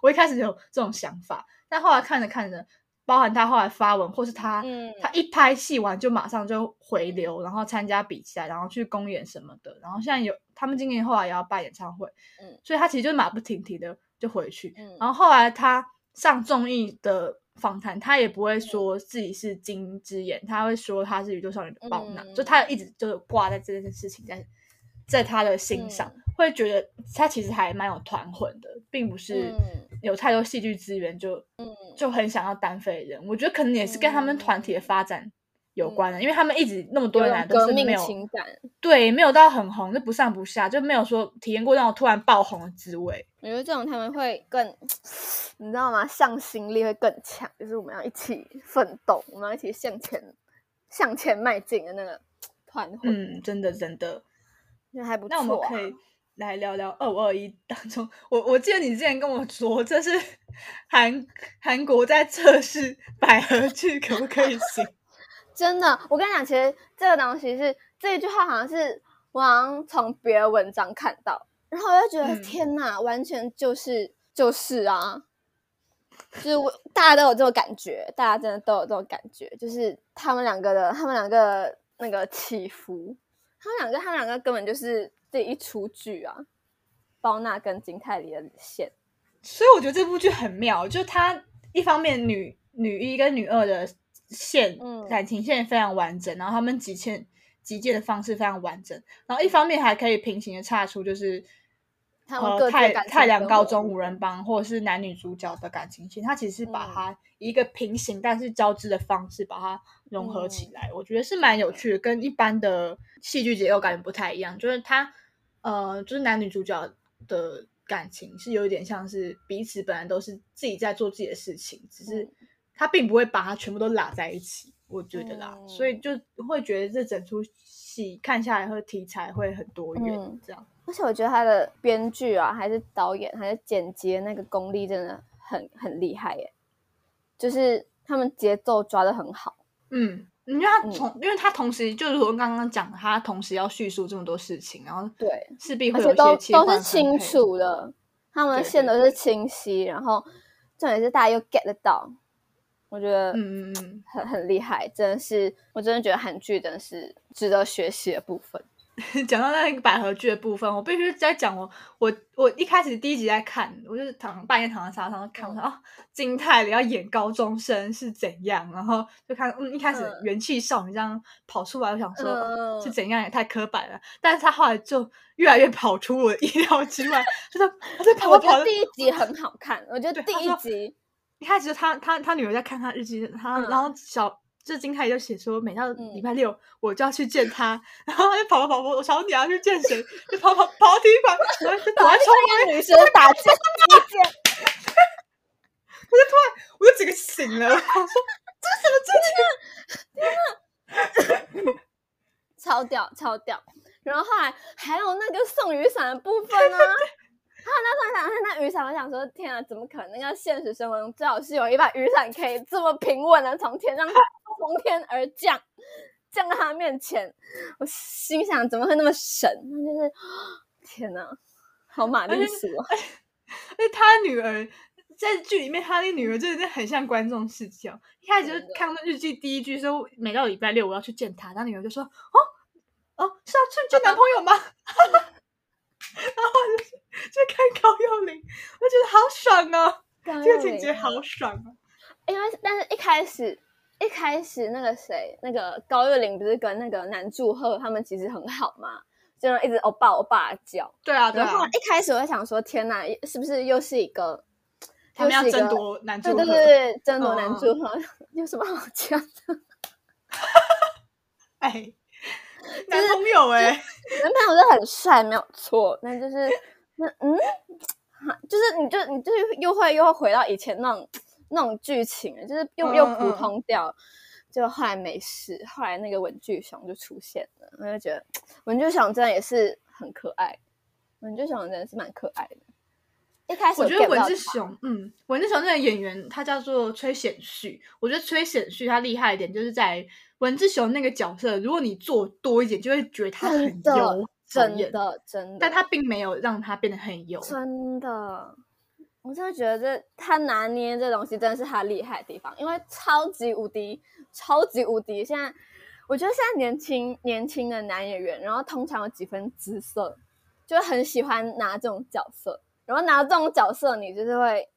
[SPEAKER 1] 我一开始有这种想法，但后来看着看着，包含他后来发文，或是他，他一拍戏完就马上就回流，然后参加比赛，然后去公演什么的，然后现在有他们今年后来也要办演唱会，嗯，所以他其实就马不停蹄的就回去，然后后来他上综艺的访谈，他也不会说自己是金之眼，他会说他是宇宙少女的宝囊，就他一直就是挂在这件事情在。在他的心上，会觉得他其实还蛮有团魂的，并不是有太多戏剧资源就就很想要单飞人。我觉得可能也是跟他们团体的发展有关的，因为他们一直那么多年来都是没有情感对，没有到很红，就不上不下，就没有说体验过那种突然爆红的滋味。
[SPEAKER 2] 我觉得这种他们会更，你知道吗？向心力会更强，就是我们要一起奋斗，我们要一起向前向前迈进的那个团魂。
[SPEAKER 1] 嗯，真的真的。
[SPEAKER 2] 那还不错。
[SPEAKER 1] 那我们可以来聊聊二五二一当中，我我记得你之前跟我说，这是韩韩国在测试百合剧可不可以行？
[SPEAKER 2] 真的，我跟你讲，其实这个东西是这一句话，好像是我好像从别的文章看到，然后我就觉得天哪，完全就是就是啊，就是我大家都有这种感觉，大家真的都有这种感觉，就是他们两个的他们两个那个起伏。他们两个，他们两个根本就是这一出剧啊，包娜跟金泰梨的线，
[SPEAKER 1] 所以我觉得这部剧很妙，就它一方面女女一跟女二的线感情线非常完整，然后他们集线集结的方式非常完整，然后一方面还可以平行的岔出就是。
[SPEAKER 2] 呃，
[SPEAKER 1] 太太阳高中五人帮，或者是男女主角的感情线，他其实把它一个平行但是交织的方式把它融合起来，我觉得是蛮有趣的，跟一般的戏剧结构感觉不太一样。就是他呃，就是男女主角的感情是有一点像是彼此本来都是自己在做自己的事情，只是他并不会把它全部都拉在一起，我觉得啦，所以就会觉得这整出戏看下来，会题材会很多元这样。
[SPEAKER 2] 而且我觉得他的编剧啊，还是导演，还是剪辑那个功力真的很很厉害耶！就是他们节奏抓的很好。
[SPEAKER 1] 嗯，因为他同，因为他同时就是我刚刚讲，他同时要叙述这么多事情，然后
[SPEAKER 2] 对，
[SPEAKER 1] 势必会有
[SPEAKER 2] 一些都都是清楚的，他们的线都是清晰，然后重点是大家又 get 得到，我觉得嗯嗯嗯，很很厉害，真的是，我真的觉得韩剧真的是值得学习的部分。
[SPEAKER 1] 讲到那个百合剧的部分，我必须在讲我我我一开始第一集在看，我就是躺半夜躺在沙发上看，我说哦，金泰梨要演高中生是怎样，然后就看嗯一开始元气少女这样跑出来，我想说是怎样也太刻板了，但是他后来就越来越跑出我的意料之外，他在他在跑跑。
[SPEAKER 2] 第一集很好看，我觉得第一集
[SPEAKER 1] 一开始他他他女儿在看他日记，他然后小。这金泰就写说，每到礼拜六我就要去见他，然后他就跑跑跑跑，我想你要去见谁？就跑跑跑到体育馆，然后就躲在窗
[SPEAKER 2] 外，女生打架。
[SPEAKER 1] 我就突然，我就整个醒了，我说这是什
[SPEAKER 2] 么？真的，超屌，超屌。然后后来还有那个送雨伞的部分呢。他那时候想看那雨伞，我想说，天啊，怎么可能？那个现实生活中最好是有一把雨伞，可以这么平稳的从天上从天而降，降到他面前。我心想，怎么会那么神？那就是天哪，好玛丽苏啊！
[SPEAKER 1] 那 他女儿在剧里面，他那女儿真的很像观众视角。一开始就看日记第一句说，每到礼拜六我要去见他，他女儿就说：“哦哦，是要去见男朋友吗？” 然后就是就看高幼霖，我觉得好爽哦！这个情节好爽哦！
[SPEAKER 2] 因为但是一开始一开始那个谁，那个高幼霖不是跟那个男祝贺他们其实很好嘛，就一直欧巴欧巴叫。
[SPEAKER 1] 对啊，对啊。
[SPEAKER 2] 一开始我想说，天哪，是不是又是一个
[SPEAKER 1] 他们要争夺男祝贺？
[SPEAKER 2] 对对对，争夺男祝贺 有什么好讲的？
[SPEAKER 1] 哎。男朋友哎，
[SPEAKER 2] 男朋友是很帅，没有错。那就是那嗯，就是你就你就是又会又会回到以前那种那种剧情，就是又又普通掉。就后来没事，后来那个文具熊就出现了，我就觉得文具熊真的也是很可爱。文具熊真的是蛮可爱的。一开始
[SPEAKER 1] 我觉得文志雄，嗯，文志雄那个演员他叫做崔显旭，我觉得崔显旭他厉害一点就是在。文志雄那个角色，如果你做多一点，就会觉得他很油，
[SPEAKER 2] 真的真的。
[SPEAKER 1] 但他并没有让他变得很油，
[SPEAKER 2] 真的。我真的觉得这他拿捏这东西真的是他厉害的地方，因为超级无敌，超级无敌。现在我觉得现在年轻年轻的男演员，然后通常有几分姿色，就很喜欢拿这种角色，然后拿这种角色，你就是会。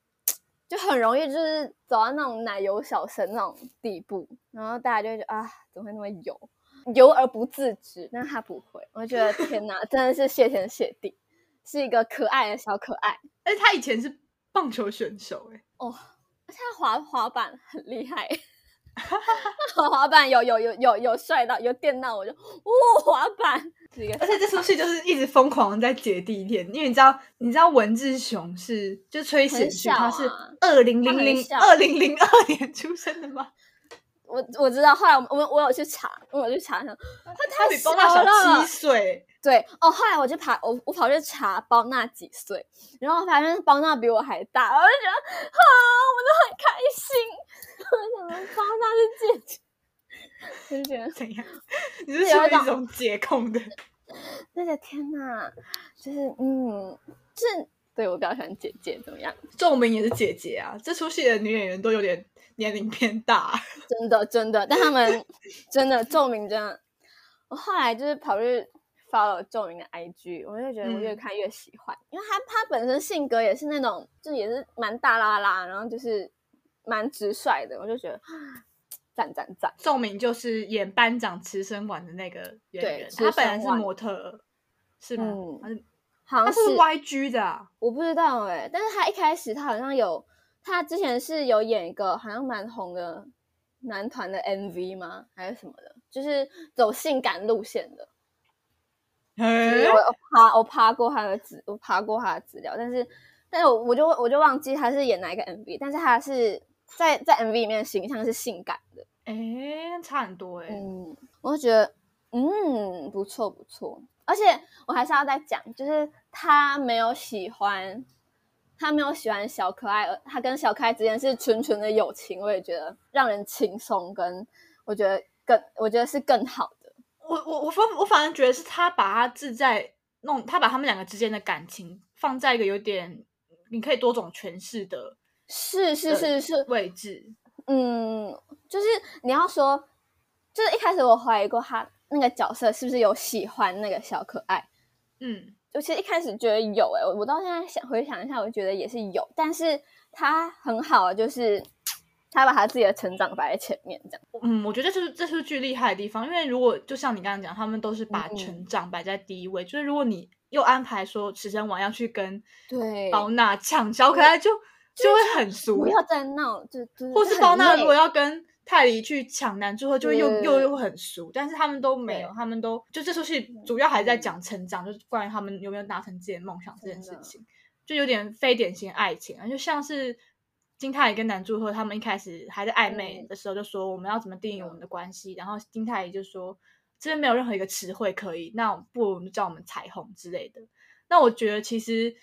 [SPEAKER 2] 就很容易就是走到那种奶油小生那种地步，然后大家就会觉得啊，怎么会那么油，油而不自知？但他不会，我觉得天哪，真的是谢天谢地，是一个可爱的小可爱。
[SPEAKER 1] 而且他以前是棒球选手，哎
[SPEAKER 2] 哦，而且他滑滑板很厉害。滑 滑板有有有有有帅到有电到，我就哇滑板！
[SPEAKER 1] 而且这出戏就是一直疯狂在解地铁，因为你知道你知道文志雄是就崔显旭，他是二零零零二零零二年出生的吗？
[SPEAKER 2] 我我知道，后来我我我有去查，我去查他，
[SPEAKER 1] 他比包娜小七岁。
[SPEAKER 2] 对哦，后来我就爬我我跑去查包娜几岁，然后发现包娜比我还大，我就觉得啊，我都很开心。我想说包娜是姐姐，就觉得
[SPEAKER 1] 怎样？你是属于一种解控的？
[SPEAKER 2] 那个天哪，就是嗯，就是对我比较喜欢姐姐，怎么样？
[SPEAKER 1] 仲明也是姐姐啊，这出戏的女演员都有点年龄偏大，
[SPEAKER 2] 真的真的，但他们真的仲明真的，我后来就是跑去。发了仲明的 IG，我就觉得我越看越喜欢，因为他他本身性格也是那种，就也是蛮大啦啦，然后就是蛮直率的，我就觉得赞赞赞。
[SPEAKER 1] 宋明就是演班长池生馆的那个演员，他本来是模特，是吗？
[SPEAKER 2] 好像是
[SPEAKER 1] YG 的，
[SPEAKER 2] 我不知道哎，但是他一开始他好像有，他之前是有演一个好像蛮红的男团的 MV 吗？还是什么的？就是走性感路线的。我爬我爬过他的资，我爬过他的资料，但是，但是我我就我就忘记他是演哪一个 MV，但是他是在在 MV 里面的形象是性感的，
[SPEAKER 1] 哎，差很多哎，
[SPEAKER 2] 嗯，我就觉得，嗯，不错不错，而且我还是要再讲，就是他没有喜欢，他没有喜欢小可爱，他跟小可爱之间是纯纯的友情，我也觉得让人轻松，跟我觉得更，我觉得是更好的。
[SPEAKER 1] 我我我反我反而觉得是他把他自在弄，他把他们两个之间的感情放在一个有点你可以多种诠释的，
[SPEAKER 2] 是是是是
[SPEAKER 1] 位置。
[SPEAKER 2] 嗯，就是你要说，就是一开始我怀疑过他，那个角色是不是有喜欢那个小可爱？
[SPEAKER 1] 嗯，
[SPEAKER 2] 我其实一开始觉得有哎、我到现在想回想一下，我觉得也是有，但是他很好，就是他把他自己的成长摆在前面，这样。
[SPEAKER 1] 嗯，我觉得这是这是剧厉害的地方，因为如果就像你刚刚讲，他们都是把
[SPEAKER 2] 嗯
[SPEAKER 1] 成长摆在第一位，就是如果你又安排说池生王要去跟
[SPEAKER 2] 对
[SPEAKER 1] 包娜抢小可爱就，就会很俗
[SPEAKER 2] 不，要再闹，就就
[SPEAKER 1] 或
[SPEAKER 2] 是
[SPEAKER 1] 包娜如果要跟泰迪去抢男主后，就会又又
[SPEAKER 2] 对
[SPEAKER 1] 又很俗，但是他们都没有，他们都就这出戏主要还是在
[SPEAKER 2] 嗯。
[SPEAKER 1] 讲成长，就是关于他们有没有达成自己的梦想这件事情，就有点非典型爱情啊，就像是金泰梨跟男主后，他们一开始还在暧昧
[SPEAKER 2] 嗯
[SPEAKER 1] 的时候就说我们要怎么定义我们的关系，然后金泰梨就说这边没有任何一个词汇可以，那不如我们叫我们彩虹之类的。那我觉得其实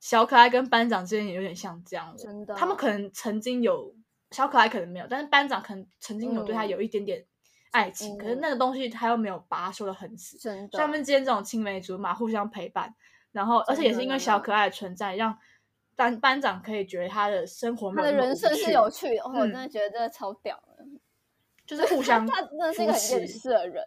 [SPEAKER 1] 小可爱跟班长之间也有点像这样的，
[SPEAKER 2] 真的
[SPEAKER 1] 他们可能曾经有小可爱可能没有，但是班长可能曾经有对他
[SPEAKER 2] 嗯。
[SPEAKER 1] 有一点点爱情，可是那个东西他又没有把它说的很死，
[SPEAKER 2] 真。的
[SPEAKER 1] 他们之间这种青梅竹马互相陪伴，然后而且也是因为小可爱的存在，让班班长可以觉得他的生活
[SPEAKER 2] 他的人生是有趣的，哦我
[SPEAKER 1] 嗯。
[SPEAKER 2] 真的觉得真的超屌的。
[SPEAKER 1] 就是互相
[SPEAKER 2] 他真的是一个
[SPEAKER 1] 扶
[SPEAKER 2] 很厌
[SPEAKER 1] 持
[SPEAKER 2] 世的人，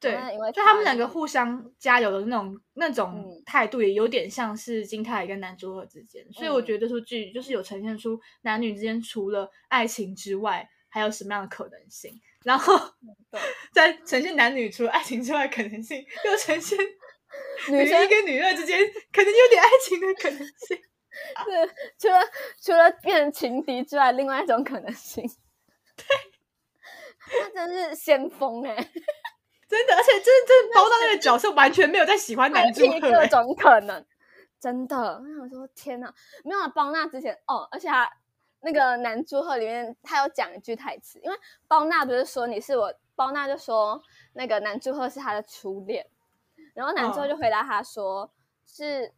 [SPEAKER 1] 对就他们两个互相加油的那种那种
[SPEAKER 2] 嗯。
[SPEAKER 1] 态度，也有点像是金泰梨跟男主角之间，所以我
[SPEAKER 2] 嗯。
[SPEAKER 1] 觉得这出剧就是有呈现出男女之间除了爱情之外，还有什么样的可能性，然后
[SPEAKER 2] 对
[SPEAKER 1] 在呈现男女除了爱情之外的可能性，又呈现女
[SPEAKER 2] 女生
[SPEAKER 1] 一跟女二之间可能有点爱情的可能性。
[SPEAKER 2] 对除了除了变成情敌之外，另外一种可能性。对，他真是先锋哎、
[SPEAKER 1] 真的，而且真的真的包到那个角色完全没有在喜欢男主欸，
[SPEAKER 2] 各种可能，真的。我想说，天哪，没有啊包娜之前哦，而且他那个男祝贺里面，他有讲一句台词，因为包娜不是说你是我，包娜就说那个男祝贺是他的初恋，然后男祝贺
[SPEAKER 1] 嗯
[SPEAKER 2] 就回答他说、是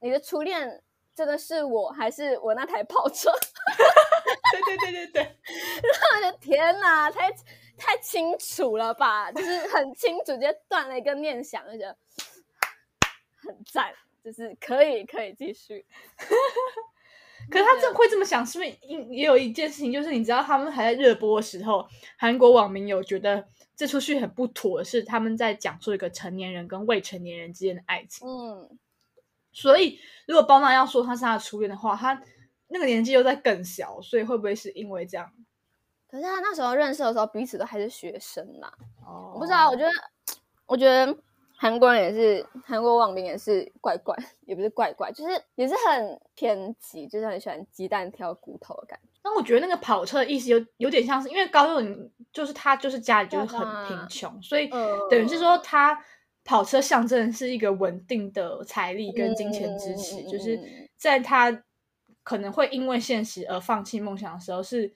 [SPEAKER 2] 你的初恋真的是我还是我那台跑车？
[SPEAKER 1] 对对对对对，然后
[SPEAKER 2] 我的天哪，太太清楚了吧？就是很清楚，直接断了一个念想，就觉得 很赞，就是可以可以继续。
[SPEAKER 1] 可是他这会这么想，是不是因也有一件事情，就是你知道他们还在热播的时候，韩国网民有觉得这出剧很不妥，是他们在讲述一个成年人跟未成年人之间的爱情。
[SPEAKER 2] 嗯，
[SPEAKER 1] 所以如果包娜要说他是他的初恋的话，他那个年纪又在更小，所以会不会是因为这样？
[SPEAKER 2] 可是他那时候认识的时候，彼此都还是学生啦。
[SPEAKER 1] 哦
[SPEAKER 2] 我不知道，我觉得，我觉得韩国人也是，韩国网民也是怪怪，也不是怪怪，就是也是很偏激，就是很喜欢鸡蛋挑骨头的感觉。
[SPEAKER 1] 但我觉得那个跑车的意思有有点像是，因为高佑宁就是他就是家里就是很贫穷，所以
[SPEAKER 2] 嗯
[SPEAKER 1] 等于是说他跑车象征是一个稳定的财力跟金钱支持，
[SPEAKER 2] 嗯
[SPEAKER 1] 就是在他可能会因为现实而放弃梦想的时候，是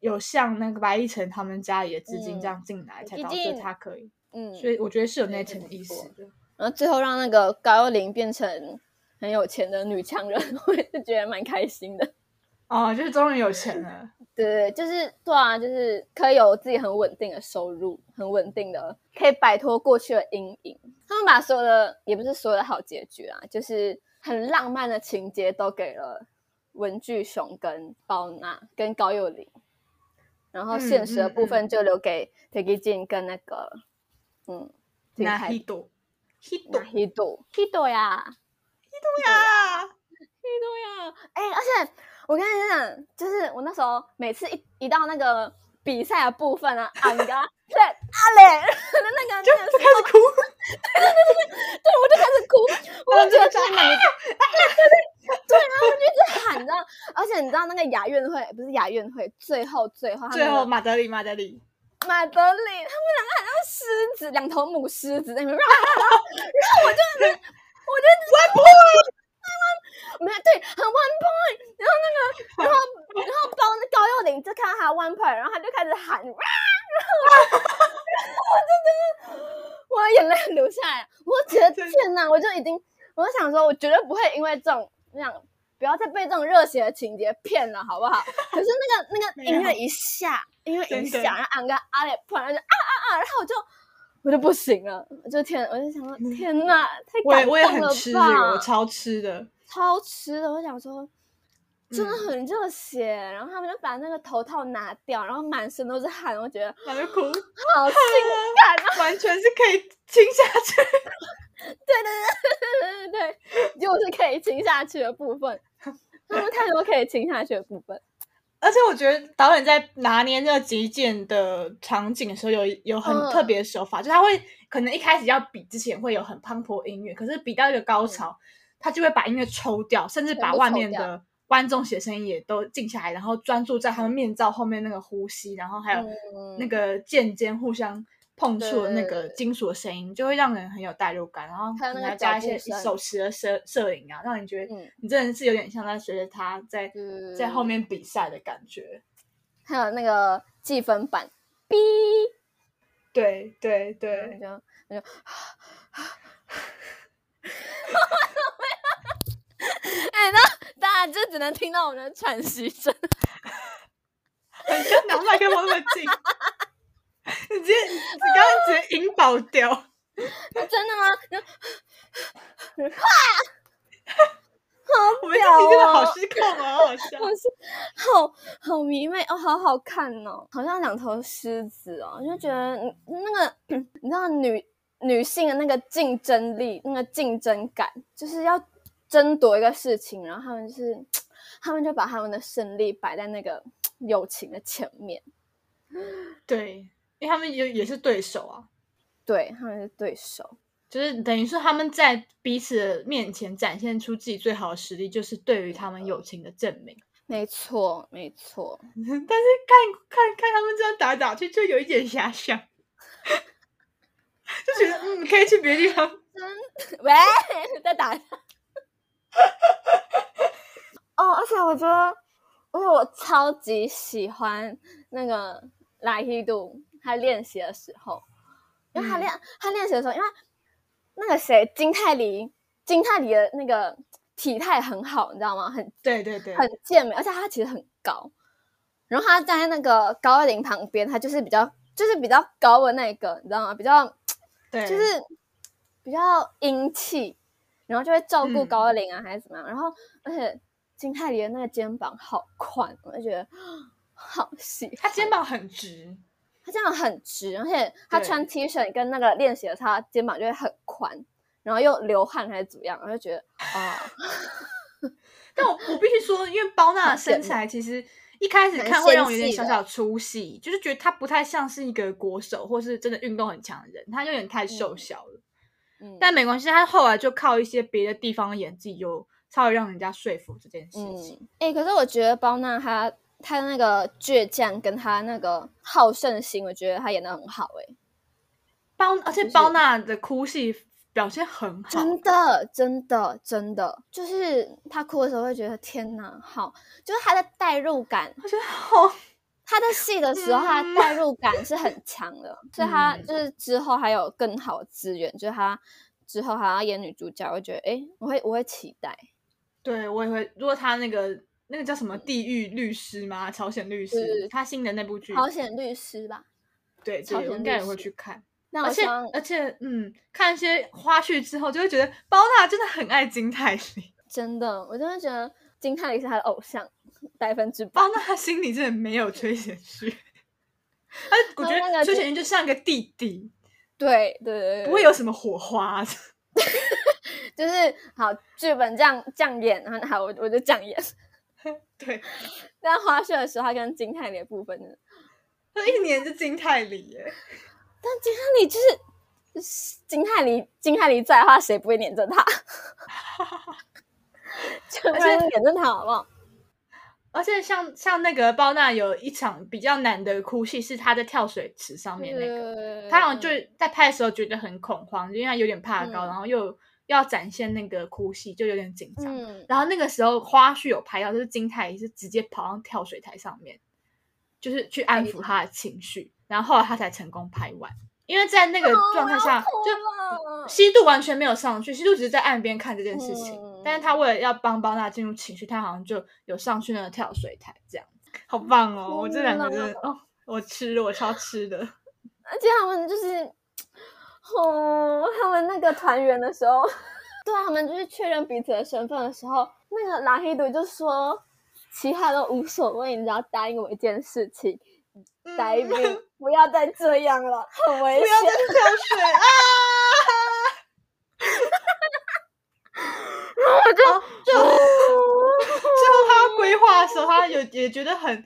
[SPEAKER 1] 有像那个白一晨他们家里的资金
[SPEAKER 2] 嗯
[SPEAKER 1] 这样进来，才导致他可以，
[SPEAKER 2] 嗯，
[SPEAKER 1] 所以我觉得是有那层意思的。
[SPEAKER 2] 然后最后让那个高幽灵变成很有钱的女强人，我也是觉得蛮开心的。
[SPEAKER 1] 哦，就是终于有钱了。
[SPEAKER 2] 对对，对就是对啊，就是可以有自己很稳定的收入，很稳定的，可以摆脱过去的阴影。他们把所有的，也不是所有的好结局啊，就是很浪漫的情节都给了文具熊跟包娜跟高幼玲，然后现实的部分就留给 t a k i j i n 跟那个嗯金
[SPEAKER 1] 那
[SPEAKER 2] 泰
[SPEAKER 1] hito
[SPEAKER 2] 那
[SPEAKER 1] hito
[SPEAKER 2] Hito Hito 呀。
[SPEAKER 1] 呀，
[SPEAKER 2] 对呀，哎、而且我跟你讲，就是我那时候每次一一到那个比赛的部分啊，俺嘎对阿磊的 那个
[SPEAKER 1] 就
[SPEAKER 2] 那个
[SPEAKER 1] 就开始哭。
[SPEAKER 2] 对 对对，我就开始哭，我就觉得天哪，你对，然后我就一直喊，你知道，而且你知道那个亚运会不是亚运会，最后最后
[SPEAKER 1] 最后
[SPEAKER 2] 那个
[SPEAKER 1] 马德里，马德里，
[SPEAKER 2] 马德里，他们两个好像狮子，两头母狮子在那边，然后我就我就 one point，没有对，很 one point，然后那个然后然后包那高幼玲就看到他 one point，然后他就开始喊，哇，然后我然后我真的是我的眼泪流下来，我觉得天哪，我就已经我就想说，我绝对不会因为这种那样。不要再被这种热血的情节骗了，好不好？可是那个那个音乐一下，音乐一
[SPEAKER 1] 真的
[SPEAKER 2] 下，然后俺跟阿磊突然就啊啊啊，然后我就我就不行了，我就天，我就想说天哪，太
[SPEAKER 1] 我也我也
[SPEAKER 2] 感动了
[SPEAKER 1] 很吃这个，
[SPEAKER 2] 吧
[SPEAKER 1] 我超吃的。
[SPEAKER 2] 超吃的，我想说真的很热血。然后他们就把那个头套拿掉，然后满身都是汗，我觉得
[SPEAKER 1] 然后就哭，
[SPEAKER 2] 好性感啊！
[SPEAKER 1] 完全是可以亲下去。
[SPEAKER 2] 对对对对对对，就是可以亲下去的部分。他们太多可以亲下去的部分。
[SPEAKER 1] 而且我觉得导演在拿捏那个极简的场景的时候，有有很特别的手法，就他会可能一开始要比之前会有很磅礴音乐，可是比到一个高潮，他就会把音乐抽掉，甚至把外面的观众写声音也都静下来，然后专注在他们面罩后面那个呼吸，然后还有那个剑尖互相。碰触那个金属的声音，就会让人很有代入感。然后可能加一些手持的摄摄影啊，让你觉得你真的是有点像在随着他在在后面比赛的感觉。
[SPEAKER 2] 还有那个计分板，哔，
[SPEAKER 1] 对对对，
[SPEAKER 2] 就就，哎，那大家就只能听到我们的喘息声，
[SPEAKER 1] 你跟拿麦克风那么近。你直接，你刚刚直接引爆掉，
[SPEAKER 2] 真的吗？哇，
[SPEAKER 1] 好屌哦！真的好失控啊，好笑，
[SPEAKER 2] 好好迷妹哦，好好看哦，好像两头狮子哦，就觉得那个你知道女女性的那个竞争力，那个竞争感，就是要争夺一个事情，然后他们就是他们就把他们的胜利摆在那个友情的前面，
[SPEAKER 1] 对。因为他们也也是对手啊，
[SPEAKER 2] 对他们是对手，
[SPEAKER 1] 就是等于说他们在彼此面前展现出自己最好的实力，就是对于他们友情的证明。
[SPEAKER 2] 没错，没错。
[SPEAKER 1] 但是看看看他们这样打打去，就有一点遐想，就觉得嗯，可以去别的地方。
[SPEAKER 2] 喂，再打一下。哦，而且我觉得，因为我超级喜欢那个拉希度。他练习的时候，因为他练他练习的时候，因为那个谁金泰梨，金泰梨的那个体态很好，你知道吗？很
[SPEAKER 1] 对对对，
[SPEAKER 2] 很健美，而且他其实很高。然后他站在那个高二零旁边，他就是比较就是比较高的那个，你知道吗？比较
[SPEAKER 1] 对，
[SPEAKER 2] 就是比较英气，然后就会照顾高二零啊，还是怎么样？然后而且金泰梨的那个肩膀好宽，我就觉得 好细，
[SPEAKER 1] 他肩膀很直。
[SPEAKER 2] 他肩膀很直，而且他穿 T 恤跟那个练习的，他肩膀就会很宽，然后又流汗还是怎么样，我就觉得啊。
[SPEAKER 1] 但我我必须说，因为包娜的身材其实一开始看会让我有点小小出戏，就是觉得他不太像是一个国手或是真的运动很强的人，他有点太瘦小了。嗯，但没关系，他后来就靠一些别的地方的演技，就稍微让人家说服这件事情。
[SPEAKER 2] 哎，可是我觉得包娜她。他的那个倔强跟他那个好胜心，我觉得他演的很好哎。
[SPEAKER 1] 包而且包娜的哭戏表现很好，
[SPEAKER 2] 真的真的真的，就是他哭的时候会觉得天哪，好，就是他的代入感，
[SPEAKER 1] 我觉得好。
[SPEAKER 2] 他的戏的时候，他的代入感是很强的，所以他就是之后还有更好的资源，就是他之后还要演女主角，我觉得哎，我会我会期待。
[SPEAKER 1] 对我也会，如果他那个。那个叫什么地狱律师吗？朝鲜律师，他新的那部剧。
[SPEAKER 2] 朝鲜律师吧，
[SPEAKER 1] 对，
[SPEAKER 2] 朝
[SPEAKER 1] 鲜应该也会去看。
[SPEAKER 2] 而
[SPEAKER 1] 且而且，嗯，看一些花絮之后，就会觉得包娜真的很爱金泰梨。
[SPEAKER 2] 真的，我真的觉得金泰梨是他的偶像，百分之百。
[SPEAKER 1] 包娜心里真的没有崔贤旭，他我觉得崔贤旭就像个弟弟。
[SPEAKER 2] 对对对，
[SPEAKER 1] 不会有什么火花。
[SPEAKER 2] 就是好剧本这样这样演，然后好我我就这样演。
[SPEAKER 1] 对，
[SPEAKER 2] 但花絮的时候，他跟金泰梨的部分呢，
[SPEAKER 1] 他一年是金泰梨耶。
[SPEAKER 2] 但金泰梨就是金泰梨，金泰梨在的话，谁不会黏着他？就而且黏着他好不好？
[SPEAKER 1] 而且像像那个包娜有一场比较难的哭戏，是他在跳水池上面那个，他好像就在拍的时候觉得很恐慌，因为他有点怕高，然后又。要展现那个哭戏，就有点紧张。然后那个时候花絮有拍到，就是金泰梨是直接跑上跳水台上面，就是去安抚他的情绪。然后后来他才成功拍完，因为在那个状态下，就西渡完全没有上去，西渡只是在岸边看这件事情。但是他为了要帮帮他进入情绪，他好像就有上去那个跳水台，这样好棒哦！我这两个人哦，我吃，我超吃的，
[SPEAKER 2] 而且他们就是。哦，他们那个团圆的时候，对他们就是确认彼此的身份的时候，那个拉黑毒就说：“其他都无所谓，你只要答应我一件事情，答应不要再这样了，很危险，不
[SPEAKER 1] 要再跳水啊！
[SPEAKER 2] 然后就
[SPEAKER 1] 就 最后他要规划的时候，他有也觉得很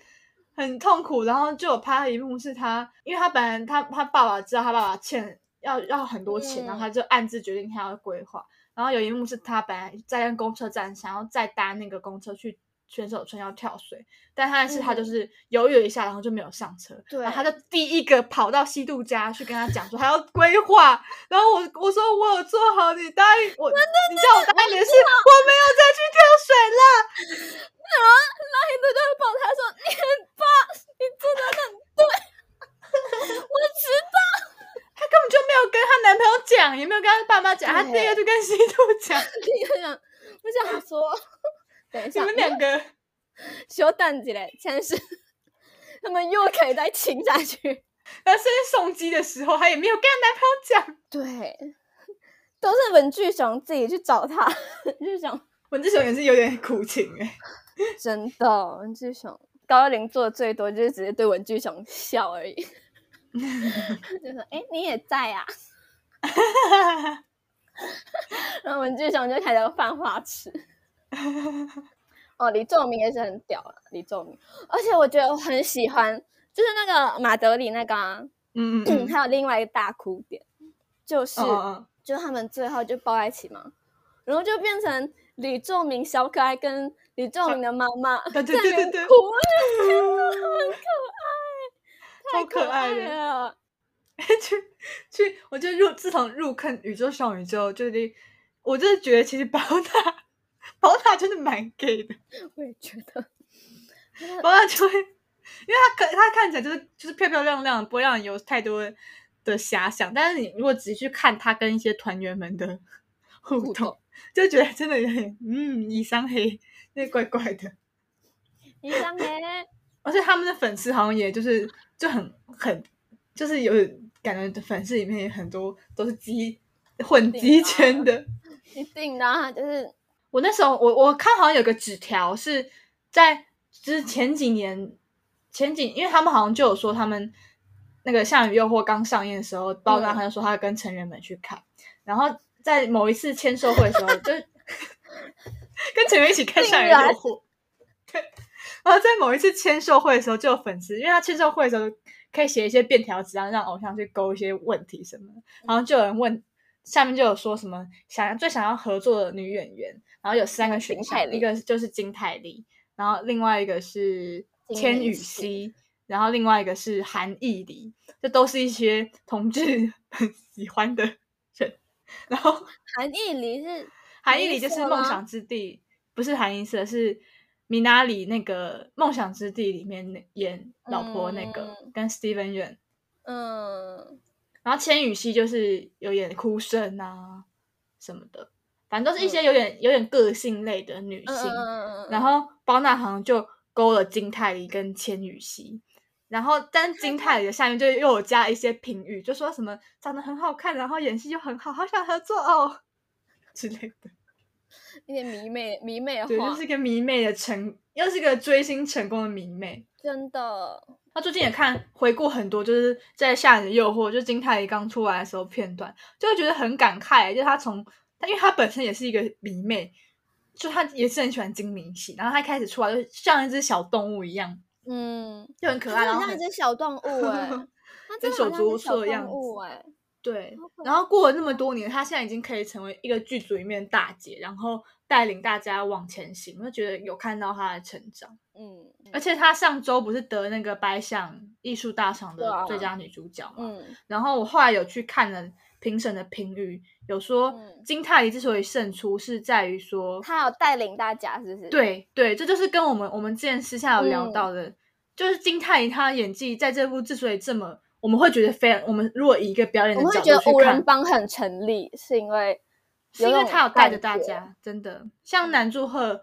[SPEAKER 1] 很痛苦，然后就有拍一幕是他，因为他本来他他爸爸知道他爸爸欠要要很多钱，然后他就暗自决定他要规划。然后有一幕是他本来在公车站想要再搭那个公车去。选手村要跳水，但他是他就是犹豫了一下，然后就没有上车。
[SPEAKER 2] 对，
[SPEAKER 1] 他就第一个跑到西渡家去跟他讲说，他要规划。然后我我说我有做好，你答应我，你叫我答应的是我没有再去跳水了。
[SPEAKER 2] 然后那一个就抱他说：“你很棒，你做的很对。”我知道，
[SPEAKER 1] 他根本就没有跟她男朋友讲，也没有跟她爸妈讲，她第一个就跟西渡讲。
[SPEAKER 2] 第一个讲，我想说。
[SPEAKER 1] 你们两个
[SPEAKER 2] 小胆子嘞，真是他们又可以再亲下去。
[SPEAKER 1] 然后甚至送机的时候，她也没有跟她
[SPEAKER 2] 男朋友讲。对，都是文具熊自己去找他。文具熊，
[SPEAKER 1] 文具熊也是有点苦情哎，
[SPEAKER 2] 真的。文具熊高二零做的最多就是直接对文具熊笑而已，就说：“哎，你也在啊。” 然后文具熊就开始犯花痴。哦，李仲明也是很屌啊，李仲明，而且我觉得我很喜欢，就是那个马德里那个，
[SPEAKER 1] 嗯嗯，
[SPEAKER 2] 还有另外一个大哭点，就是，就他们最后就抱在一起嘛，然后就变成李仲明小可爱跟李仲明的妈妈
[SPEAKER 1] 在那边哭，
[SPEAKER 2] 很可
[SPEAKER 1] 爱，超可爱的。去去，我就入自从入坑宇宙少女之后，就是我就是觉得其实宝塔。宝塔真的蛮 gay 的，
[SPEAKER 2] 我也觉得。
[SPEAKER 1] 宝塔就会，因为他可他看起来就是就是漂漂亮亮，不会让你有太多的遐想。但是你如果仔细去看他跟一些团员们的 互动，就觉得真的有点嗯，以伤黑，那怪怪的。
[SPEAKER 2] 以伤黑，
[SPEAKER 1] 而且他们的粉丝好像也就是就很很就是有感觉，粉丝里面有很多都是鸡混鸡圈的，
[SPEAKER 2] 一定的，就是。
[SPEAKER 1] 我那时候，我我看好像有个纸条是在就是前几年前几，因为他们好像就有说他们那个《夏雨诱惑》刚上映的时候，包装他就说他要跟成员们去看，然后在某一次签售会的时候，就 跟成员一起看《下雨诱惑》。对，然后在某一次签售会的时候，就有粉丝，因为他签售会的时候可以写一些便条纸，然后让偶像去勾一些问题什么，然后就有人问，下面就有说什么想要最想要合作的女演员。然后有三个选项，一个就是金泰梨，然后另外一个是千羽希，然后另外一个是韩艺梨，这都是一些同志很喜欢的人。然后
[SPEAKER 2] 韩艺梨是
[SPEAKER 1] 韩艺梨就是梦想之地，不是韩艺社，是米娜里那个梦想之地里面演老婆那个，跟 Steven Yeun。嗯，然后千羽希就是有演哭声啊什么的。反正都是一些有点有点个性类的女性，然后包娜好像就勾了金泰梨跟千羽希，然后但金泰梨的下面就又有加一些评语，就说什么长得很好看，然后演戏又很好，好想合作哦。之类的，
[SPEAKER 2] 一点迷妹迷妹的话，
[SPEAKER 1] 对，就是一个迷妹的成，又是一个追星成功的迷妹，
[SPEAKER 2] 真的。
[SPEAKER 1] 他最近也看回顾很多，就是在《夏日的诱惑》就金泰梨刚出来的时候片段，就会觉得很感慨，就他从。因为他本身也是一个迷妹，就他也是很喜欢金明喜，然后他开始出来就像一只小动物一样，
[SPEAKER 2] 嗯，
[SPEAKER 1] 就很可爱，然后
[SPEAKER 2] 像一只小动物哎，
[SPEAKER 1] 跟手足
[SPEAKER 2] 无
[SPEAKER 1] 的样子
[SPEAKER 2] 哎，
[SPEAKER 1] 对。然后过了那么多年，她现在已经可以成为一个剧组里面大姐，然后带领大家往前行，我就觉得有看到她的成长，嗯。而且她上周不是得那个白想艺术大赏的最佳女主角嘛，嗯。然后我后来有去看了。评审的评语有说，金泰梨之所以胜出，是在于说
[SPEAKER 2] 她有带领大家，是不是？
[SPEAKER 1] 对对，这就是跟我们我们之前私下有聊到的，就是金泰梨她演技在这部之所以这么，我们会觉得非常，我们如果以一个表演的角度去看，
[SPEAKER 2] 五人帮很成立，是因为
[SPEAKER 1] 是因为他有带着大家，真的像南柱赫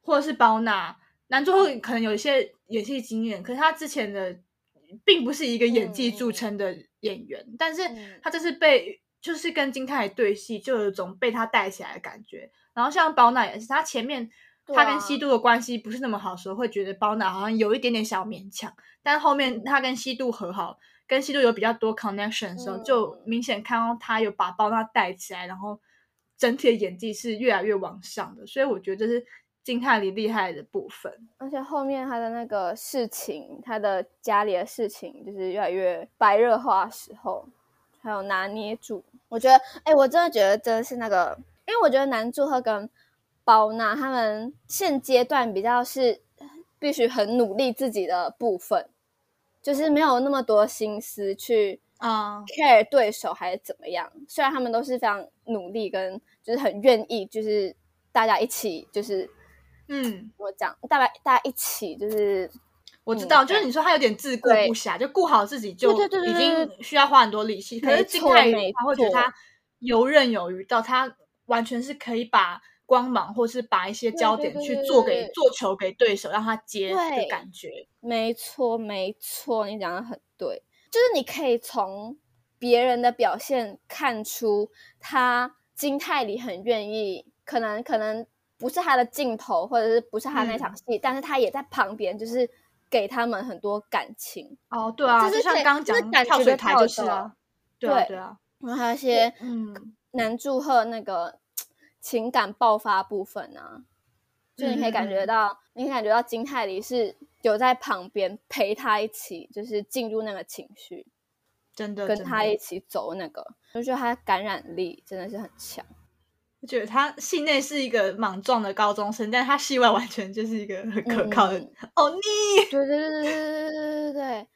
[SPEAKER 1] 或者是包娜，南柱赫可能有一些演戏经验，可是他之前的并不是一个演技著称的。演员，但是他这是被就是跟金泰对戏，就有一种被他带起来的感觉。然后像包娜也是，他前面他跟西渡的关系不是那么好时候，会觉得包娜好像有一点点小勉强。但后面他跟西渡和好，跟西渡有比较多 connection 的时候，就明显看到他有把包娜带起来，然后整体的演技是越来越往上的。所以我觉得这是金泰梨厉害的部分。
[SPEAKER 2] 而且后面他的那个事情，他的家里的事情，就是越来越白热化时候，还有拿捏住。我觉得，哎，我真的觉得真的是那个，因为我觉得男祝贺跟。包娜他们现阶段比较是必须很努力自己的部分，就是没有那么多心思去啊 care 对手还是怎么样。虽然他们都是非常努力，跟就是很愿意，就是大家一起，就是嗯，我讲大家大家一起，就是
[SPEAKER 1] 我知道，就是你说他有点自顾不暇，就顾好自己就已经需要花很多力气。可是金泰宇他会觉得他游刃有余，到他完全是可以把。光芒，或是把一些焦点去做给做球给对手，让他接的感觉。
[SPEAKER 2] 没错，没错，你讲的很对。就是你可以从别人的表现看出，他金泰里很愿意，可能可能不是他的镜头，或者是不是他那场戏，但是他也在旁边，就是给他们很多感情。
[SPEAKER 1] 哦，对啊，就是像刚刚讲跳水台就是啊，对啊，对啊。
[SPEAKER 2] 然后还有一些嗯，男祝贺那个。情感爆发部分啊，就你可以感觉到，你可以感觉到金泰梨是有在旁边陪他一起，就是进入那个情绪，
[SPEAKER 1] 真的
[SPEAKER 2] 跟他一起走那个，就觉得他感染力真的是很强。
[SPEAKER 1] 我觉得他戏内是一个莽撞的高中生，但他戏外完全就是一个很可靠的欧尼。
[SPEAKER 2] 对对对对对对对对对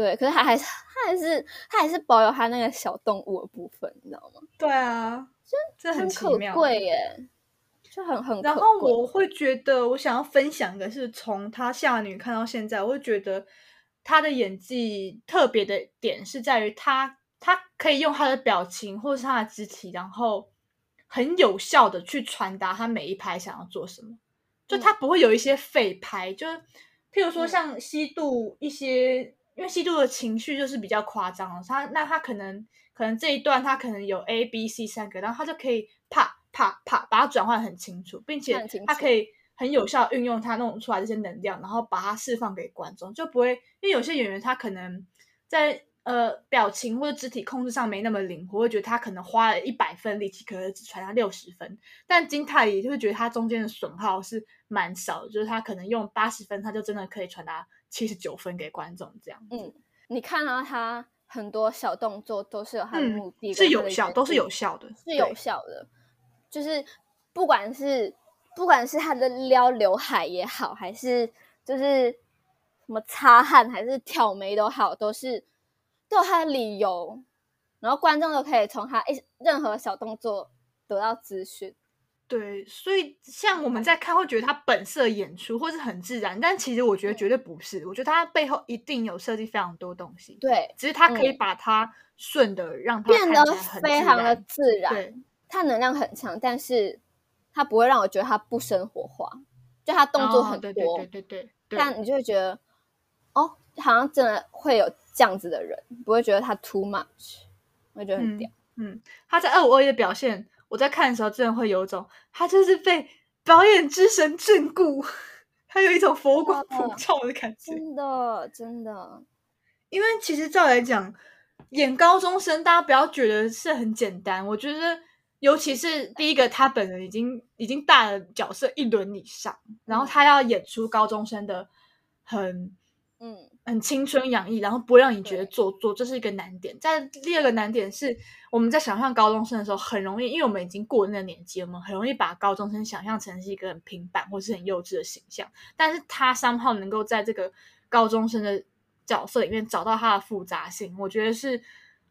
[SPEAKER 2] 对，可是他还是他还是他还是保有他那个小动物的部分，你知道吗？
[SPEAKER 1] 对啊。这很
[SPEAKER 2] 可贵耶，就很很。
[SPEAKER 1] 然后我会觉得，我想要分享的是，从他夏女看到现在，我会觉得他的演技特别的点是在于他，他可以用他的表情或者是他的肢体，然后很有效的去传达他每一拍想要做什么。就他不会有一些废拍，就是譬如说像西渡一些，因为西渡的情绪就是比较夸张，他那他可能。可能这一段他可能有 A、B、C 三个，然后他就可以啪啪啪把它转换很清楚，并且他可以很有效运用他弄出来这些能量，然后把它释放给观众，就不会因为有些演员他可能在呃表情或者肢体控制上没那么灵活，会觉得他可能花了一百分力气，可能只传达六十分。但金泰也就会觉得他中间的损耗是蛮少的，就是他可能用八十分，他就真的可以传达七十九分给观众这样。
[SPEAKER 2] 嗯，你看到他。很多小动作都是有他的目的，
[SPEAKER 1] 是有效，都是有效的，
[SPEAKER 2] 是有效的。就是不管是不管是他的撩刘海也好，还是就是什么擦汗，还是挑眉都好，都是都有他的理由。然后观众都可以从他一任何小动作得到资讯。
[SPEAKER 1] 对，所以像我们在看会觉得他本色演出或是很自然，但其实我觉得绝对不是。我觉得他背后一定有设计非常多东西。
[SPEAKER 2] 对，
[SPEAKER 1] 只是他可以把它顺的让它
[SPEAKER 2] 变得非常的自然。对，他能量很强，但是他不会让我觉得他不生活化。就他动作很多，
[SPEAKER 1] 对对对对，
[SPEAKER 2] 但你就会觉得哦，好像真的会有这样子的人，不会觉得他 too much，我觉得很屌。
[SPEAKER 1] 嗯，他在二五二一的表现。我在看的时候，真的会有一种他就是被表演之神眷顾，他有一种佛光普照的感觉。
[SPEAKER 2] 真的，真的。
[SPEAKER 1] 因为其实照来讲，演高中生，大家不要觉得是很简单。我觉得，尤其是第一个，他本人已经已经大了角色一轮以上，然后他要演出高中生的很嗯。很青春洋溢，然后不会让你觉得做作，这是一个难点。在第二个难点是，我们在想象高中生的时候，很容易，因为我们已经过那个年纪，我们很容易把高中生想象成是一个很平板或是很幼稚的形象。但是他三号能够在这个高中生的角色里面找到他的复杂性，我觉得是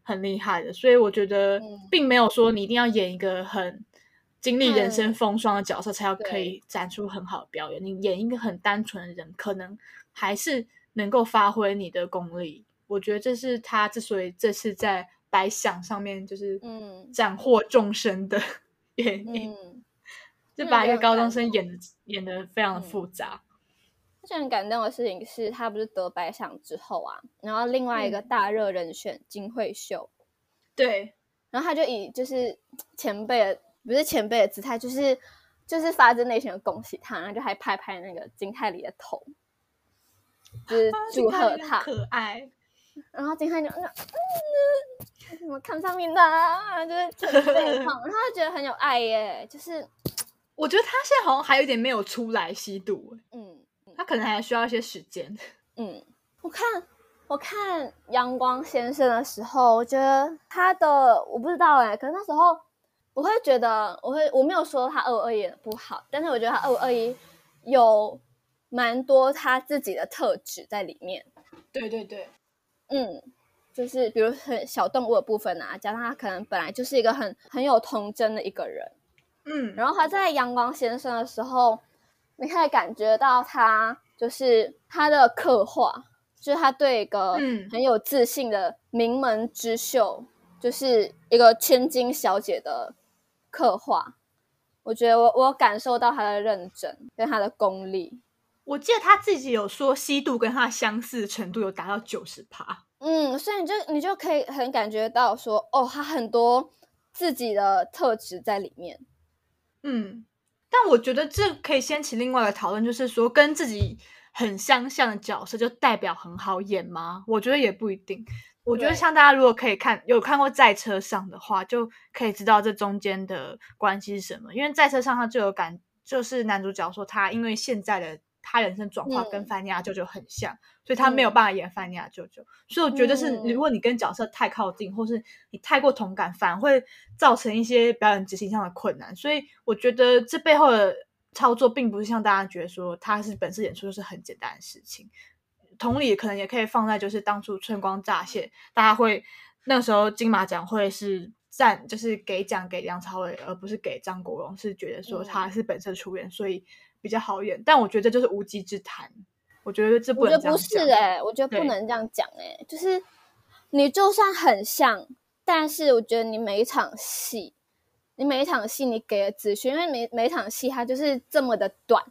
[SPEAKER 1] 很厉害的。所以我觉得，并没有说你一定要演一个很经历人生风霜的角色才要可以展出很好的表演。你演一个很单纯的人，可能还是。能够发挥你的功力，我觉得这是他之所以这次在白想上面就是嗯。斩获众生的 原因，就把一个高中生演的演的非常的复杂。
[SPEAKER 2] 最很感动的事情是他不是得白想之后啊，然后另外一个大热人选金惠秀，
[SPEAKER 1] 对，
[SPEAKER 2] 然后他就以就是前辈不是前辈的姿态，就是就是发自内心的恭喜他，然后就还拍拍那个金泰梨的头，就是祝贺他
[SPEAKER 1] 可爱。
[SPEAKER 2] 然后金泰就嗯，怎么看上面的，就是就是这样，然后就觉得很有爱耶。就是
[SPEAKER 1] 我觉得他现在好像还有点没有出来吸毒，嗯，他可能还需要一些时间。
[SPEAKER 2] 嗯，我看我看阳光先生的时候，我觉得他的我不知道哎，可是那时候。我会觉得，我会我没有说他二五二一不好，但是我觉得他二五二一有蛮多他自己的特质在里面。
[SPEAKER 1] 对对对，
[SPEAKER 2] 嗯，就是比如很小动物的部分啊，加上他可能本来就是一个很很有童真的一个人，
[SPEAKER 1] 嗯，
[SPEAKER 2] 然后他在阳光先生的时候，你可以感觉到他就是他的刻画，就是他对一个很有自信的名门之秀，就是一个千金小姐的。刻画，我觉得我我感受到他的认真跟他的功力。
[SPEAKER 1] 我记得他自己有说，吸度跟他相似程度有达到九十趴。
[SPEAKER 2] 嗯，所以你就你就可以很感觉到说，哦，他很多自己的特质在里面。
[SPEAKER 1] 嗯，但我觉得这可以掀起另外的讨论，就是说跟自己很相像的角色就代表很好演吗？我觉得也不一定。我觉得像大家如果可以看有看过在车上的话，就可以知道这中间的关系是什么。因为在车上他就有感，就是男主角说他因为现在的他人生转化跟范尼亚舅舅很像，所以他没有办法演范尼亚舅舅。所以我觉得是，如果你跟角色太靠近，或是你太过同感，反而会造成一些表演执行上的困难。所以我觉得这背后的操作，并不是像大家觉得说他是本色演出就是很简单的事情。同理，可能也可以放在就是当初春光乍泄，大家会那时候金马奖会是赞，就是给奖给梁朝伟，而不是给张国荣，是觉得说他是本色出演，所以比较好演。但我觉得这就是无稽之谈。我觉得这不能这样
[SPEAKER 2] 讲。不是哎，我觉得不能这样讲哎，就是你就算很像，但是我觉得你每一场戏，你每一场戏你给的资讯，因为每每一场戏它就是这么的短，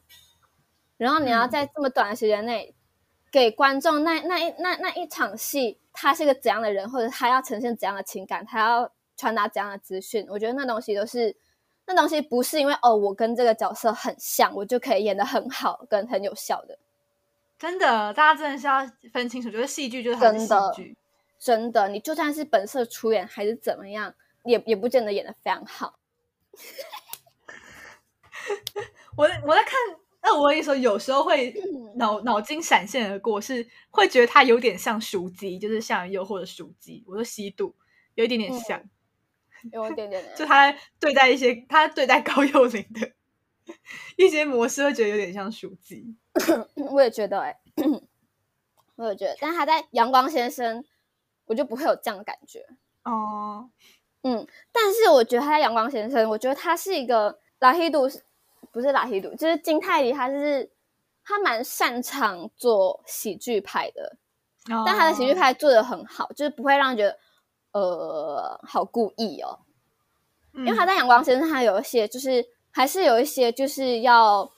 [SPEAKER 2] 然后你要在这么短的时间内。给观众那那一那那一场戏，他是个怎样的人，或者他要呈现怎样的情感，他要传达怎样的资讯？我觉得那东西都是那东西，不是因为哦，我跟这个角色很像，我就可以演的很好，跟很有效的。
[SPEAKER 1] 真的，大家真的是要分清楚，就是戏剧就是真
[SPEAKER 2] 的，真的，你就算是本色出演还是怎么样，也也不见得演的非常好。
[SPEAKER 1] 我我在看。那我跟你说，有时候会脑脑筋闪现而过，是会觉得他有点像熟鸡，就是像诱惑的熟鸡。我说吸毒有一点点像，
[SPEAKER 2] 有一点点，
[SPEAKER 1] 就他对待一些他对待高幼龄的一些模式，会觉得有点像属鸡。
[SPEAKER 2] 我也觉得，哎，我也觉得，但他在阳光先生，我就不会有这样的感觉
[SPEAKER 1] 哦。
[SPEAKER 2] 嗯，但是我觉得他在阳光先生，我觉得他是一个拉黑度。不是拉黑度，就是金泰梨，他是他蛮擅长做喜剧派的，但他的喜剧派做的很好，就是不会让人觉得呃好故意哦。因为他在阳光先生，他有一些就是还是有一些就是要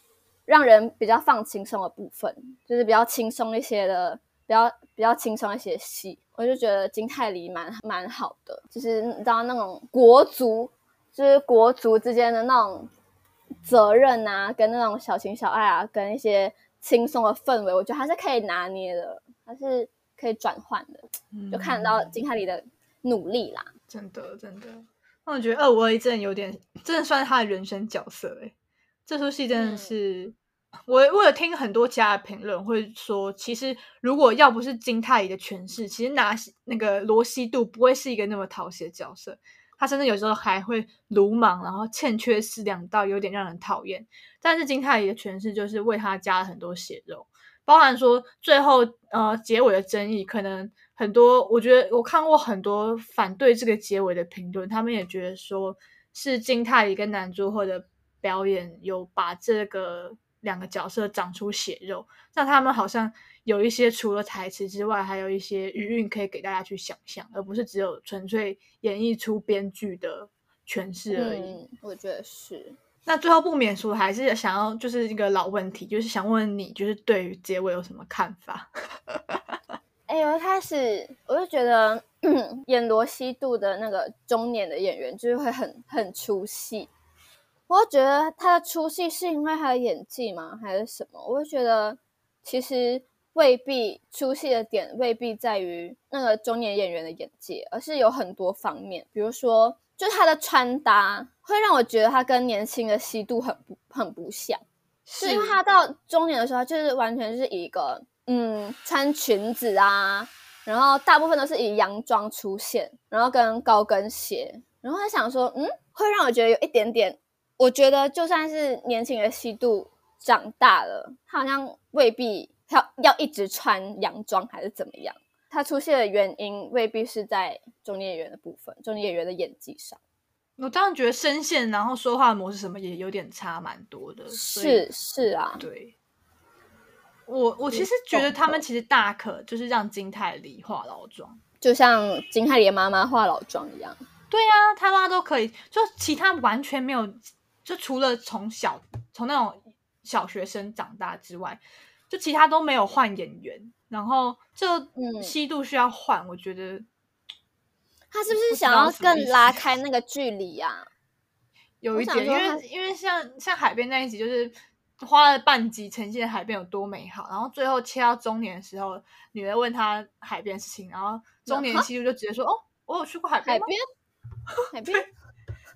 [SPEAKER 2] 让人比较放轻松的部分，就是比较轻松一些的，比较比较轻松一些戏，我就觉得金泰梨蛮蛮好的，就是你知道那种国足，就是国足之间的那种。责任啊，跟那种小情小爱啊，跟一些轻松的氛围，我觉得还是可以拿捏的，还是可以转换的，就看得到金泰梨的努力啦。
[SPEAKER 1] 真的，真的，那我觉得二五二一真的有点，真的算是他的人生角色哎。这出戏真的是，我我有听很多其他的评论会说，其实如果要不是金泰梨的诠释，其实拿那个罗西度不会是一个那么讨喜的角色。他甚至有时候还会鲁莽，然后欠缺思量到有点让人讨厌。但是金泰梨的诠释就是为他加了很多血肉，包含说最后呃结尾的争议，可能很多我觉得我看过很多反对这个结尾的评论，他们也觉得说是金泰梨跟男主或者表演有把这个两个角色长出血肉，那他们好像。有一些除了台词之外，还有一些余韵可以给大家去想象，而不是只有纯粹演绎出编剧的诠释而已。
[SPEAKER 2] 我觉得是。
[SPEAKER 1] 那最后不免说，还是想要就是一个老问题，就是想问你，就是对于结尾有什么看法？
[SPEAKER 2] 哎，我一开始我就觉得演罗西度的那个中年的演员，就是会很很出戏。我就觉得他的出戏是因为他的演技吗，还是什么？我就觉得其实未必出戏的点未必在于那个中年演员的演技，而是有很多方面，比如说，就他的穿搭会让我觉得他跟年轻的西度很不很不像，是因为他到中年的时候，就是完全是一个嗯穿裙子啊，然后大部分都是以洋装出现，然后跟高跟鞋，然后他想说，嗯，会让我觉得有一点点。我觉得就算是年轻的西度长大了，他好像未必要要一直穿洋装还是怎么样。他出现的原因未必是在中年演员的部分，中年演员的演技上。
[SPEAKER 1] 我当然觉得声线，然后说话模式什么也有点差蛮多的。
[SPEAKER 2] 是是啊，
[SPEAKER 1] 对。我我其实觉得他们其实大可就是让金泰梨化老妆，
[SPEAKER 2] 就像金泰梨的妈妈化老妆一样。
[SPEAKER 1] 对呀，他妈都可以，就其他完全没有。就除了从小从那种小学生长大之外，就其他都没有换演员。然后就西度需要换，我觉得
[SPEAKER 2] 他是不是想要更拉开那个距离呀？
[SPEAKER 1] 有一点，因为因为像像海边那一集，就是花了半集呈现海边有多美好，然后最后切到中年的时候，女儿问他海边事情，然后中年西度就直接说：“哦，我有去过海
[SPEAKER 2] 边，海边。”
[SPEAKER 1] 海边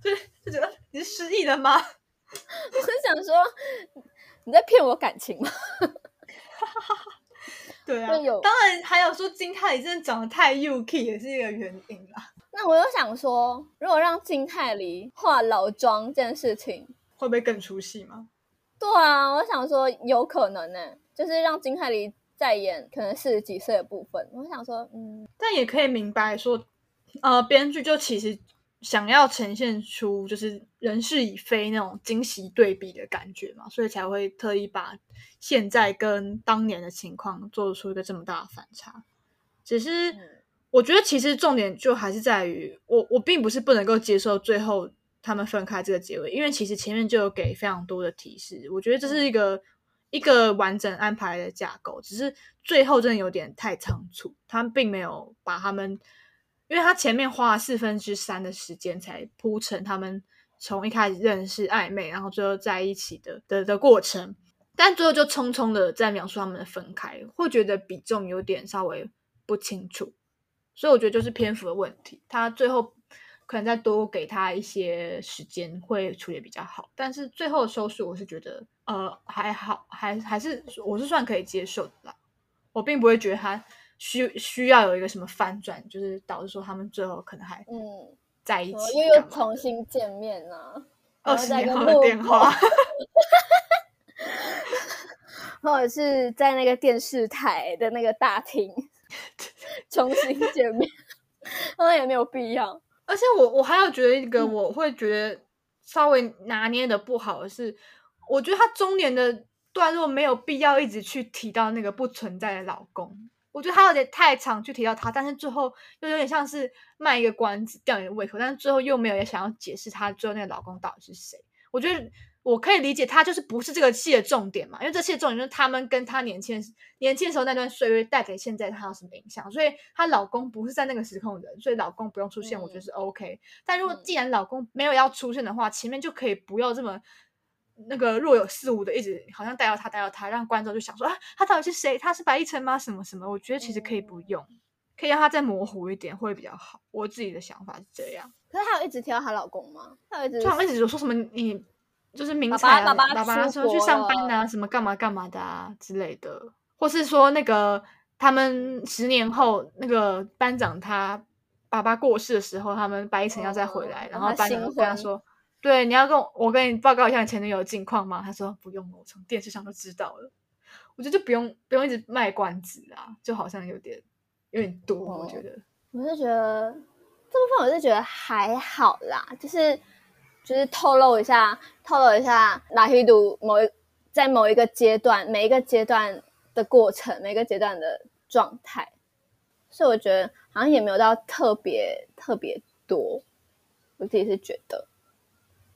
[SPEAKER 1] 就是就觉得你是失忆了吗？
[SPEAKER 2] 我是想说你在骗我感情吗？
[SPEAKER 1] 对啊，当然还有说金泰梨真的长得太 UK 也是一个原因啦。
[SPEAKER 2] 那我又想说，如果让金泰梨化老妆这件事情，
[SPEAKER 1] 会不会更出戏吗？
[SPEAKER 2] 对啊，我想说有可能呢，就是让金泰梨再演可能四十几岁的部分。我想说，嗯，
[SPEAKER 1] 但也可以明白说，呃，编剧就其实。想要呈现出就是人事已非那种惊喜对比的感觉嘛，所以才会特意把现在跟当年的情况做出一个这么大的反差。只是我觉得其实重点就还是在于我我并不是不能够接受最后他们分开这个结尾，因为其实前面就有给非常多的提示，我觉得这是一个一个完整安排的架构，只是最后真的有点太仓促，他们并没有把他们。因为他前面花了四分之三的时间才铺成他们从一开始认识暧昧，然后最后在一起的的的过程，但最后就匆匆的在描述他们的分开，会觉得比重有点稍微不清楚，所以我觉得就是篇幅的问题。他最后可能再多给他一些时间会处理比较好，但是最后的收拾我是觉得呃还好，还还是我是算可以接受的啦，我并不会觉得他。需需要有一个什么反转，就是导致说他们最后可能还嗯在一起，
[SPEAKER 2] 又又重新见面呢？
[SPEAKER 1] 二十年后的电话，
[SPEAKER 2] 或者是在那个电视台的那个大厅 重新见面，那也没有必要。
[SPEAKER 1] 而且我我还要觉得一个我会觉得稍微拿捏的不好的是，我觉得他中年的段落没有必要一直去提到那个不存在的老公。我觉得他有点太常去提到他，但是最后又有点像是卖一个关子吊你的胃口，但是最后又没有也想要解释他最后那个老公到底是谁。我觉得我可以理解他就是不是这个戏的重点嘛，因为这戏的重点就是他们跟他年轻年轻时候那段岁月带给现在他有什么影响，所以她老公不是在那个时空的人，所以老公不用出现，我觉得是 OK。但如果既然老公没有要出现的话，前面就可以不要这么。那个若有似无的，一直好像带到他，带到他，让观众就想说啊，他到底是谁？他是白一晨吗？什么什么？我觉得其实可以不用，可以让他再模糊一点，会比较好。我自己的想法是这样。
[SPEAKER 2] 可是他有一直提到她老公吗？他有一直，
[SPEAKER 1] 他一直有说什么你就是明彩爸爸爸说去上班啊，什么干嘛干嘛的啊之类的，或是说那个他们十年后那个班长他爸爸过世的时候，他们白一晨要再回来，然后班长跟他说。对，你要跟我我跟你报告一下前女友的近况吗？他说不用了，我从电视上都知道了。我觉得就不用不用一直卖关子啊，就好像有点有点多。我觉得，
[SPEAKER 2] 我是觉得这部分我是觉得还好啦，就是就是透露一下，透露一下拉黑度某一在某一个阶段，每一个阶段的过程，每个阶段的状态，所以我觉得好像也没有到特别特别多。我自己是觉得。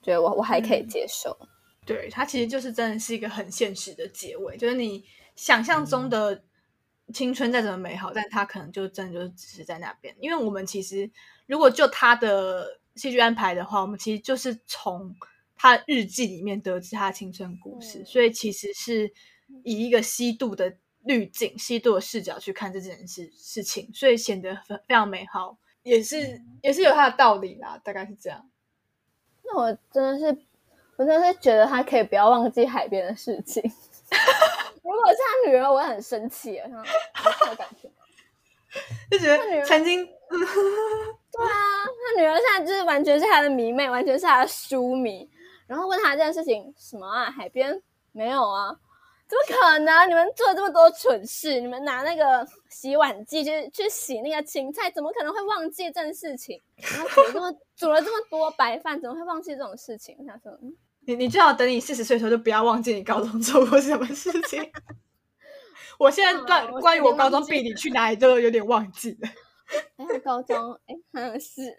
[SPEAKER 2] 觉得我我还可以接受，
[SPEAKER 1] 对它其实就是真的是一个很现实的结尾，就是你想象中的青春再怎么美好，但它可能就真的就只是在那边。因为我们其实如果就他的戏剧安排的话，我们其实就是从他日记里面得知他的青春故事，所以其实是以一个西度的滤镜、西度的视角去看这件事事情，所以显得非非常美好，也是也是有它的道理啦，大概是这样。
[SPEAKER 2] 那我真的是，我真的是觉得他可以不要忘记海边的事情。如果是他女儿，我会很生气，有这种感觉，
[SPEAKER 1] 就觉得曾经，
[SPEAKER 2] 对啊，他女儿现在就是完全是他的迷妹，完全是他的书迷。然后问他这件事情，什么啊？海边没有啊？怎么可能？你们做了这么多蠢事，你们拿那个洗碗剂去去洗那个青菜，怎么可能会忘记这件事情？然后煮了这么 煮了这么多白饭，怎么会忘记这种事情？我想说，
[SPEAKER 1] 你你最好等你四十岁的时候，就不要忘记你高中做过什么事情。我现在关关于我高中地理去哪里都有点忘记了。
[SPEAKER 2] 哎，高中哎，好像是。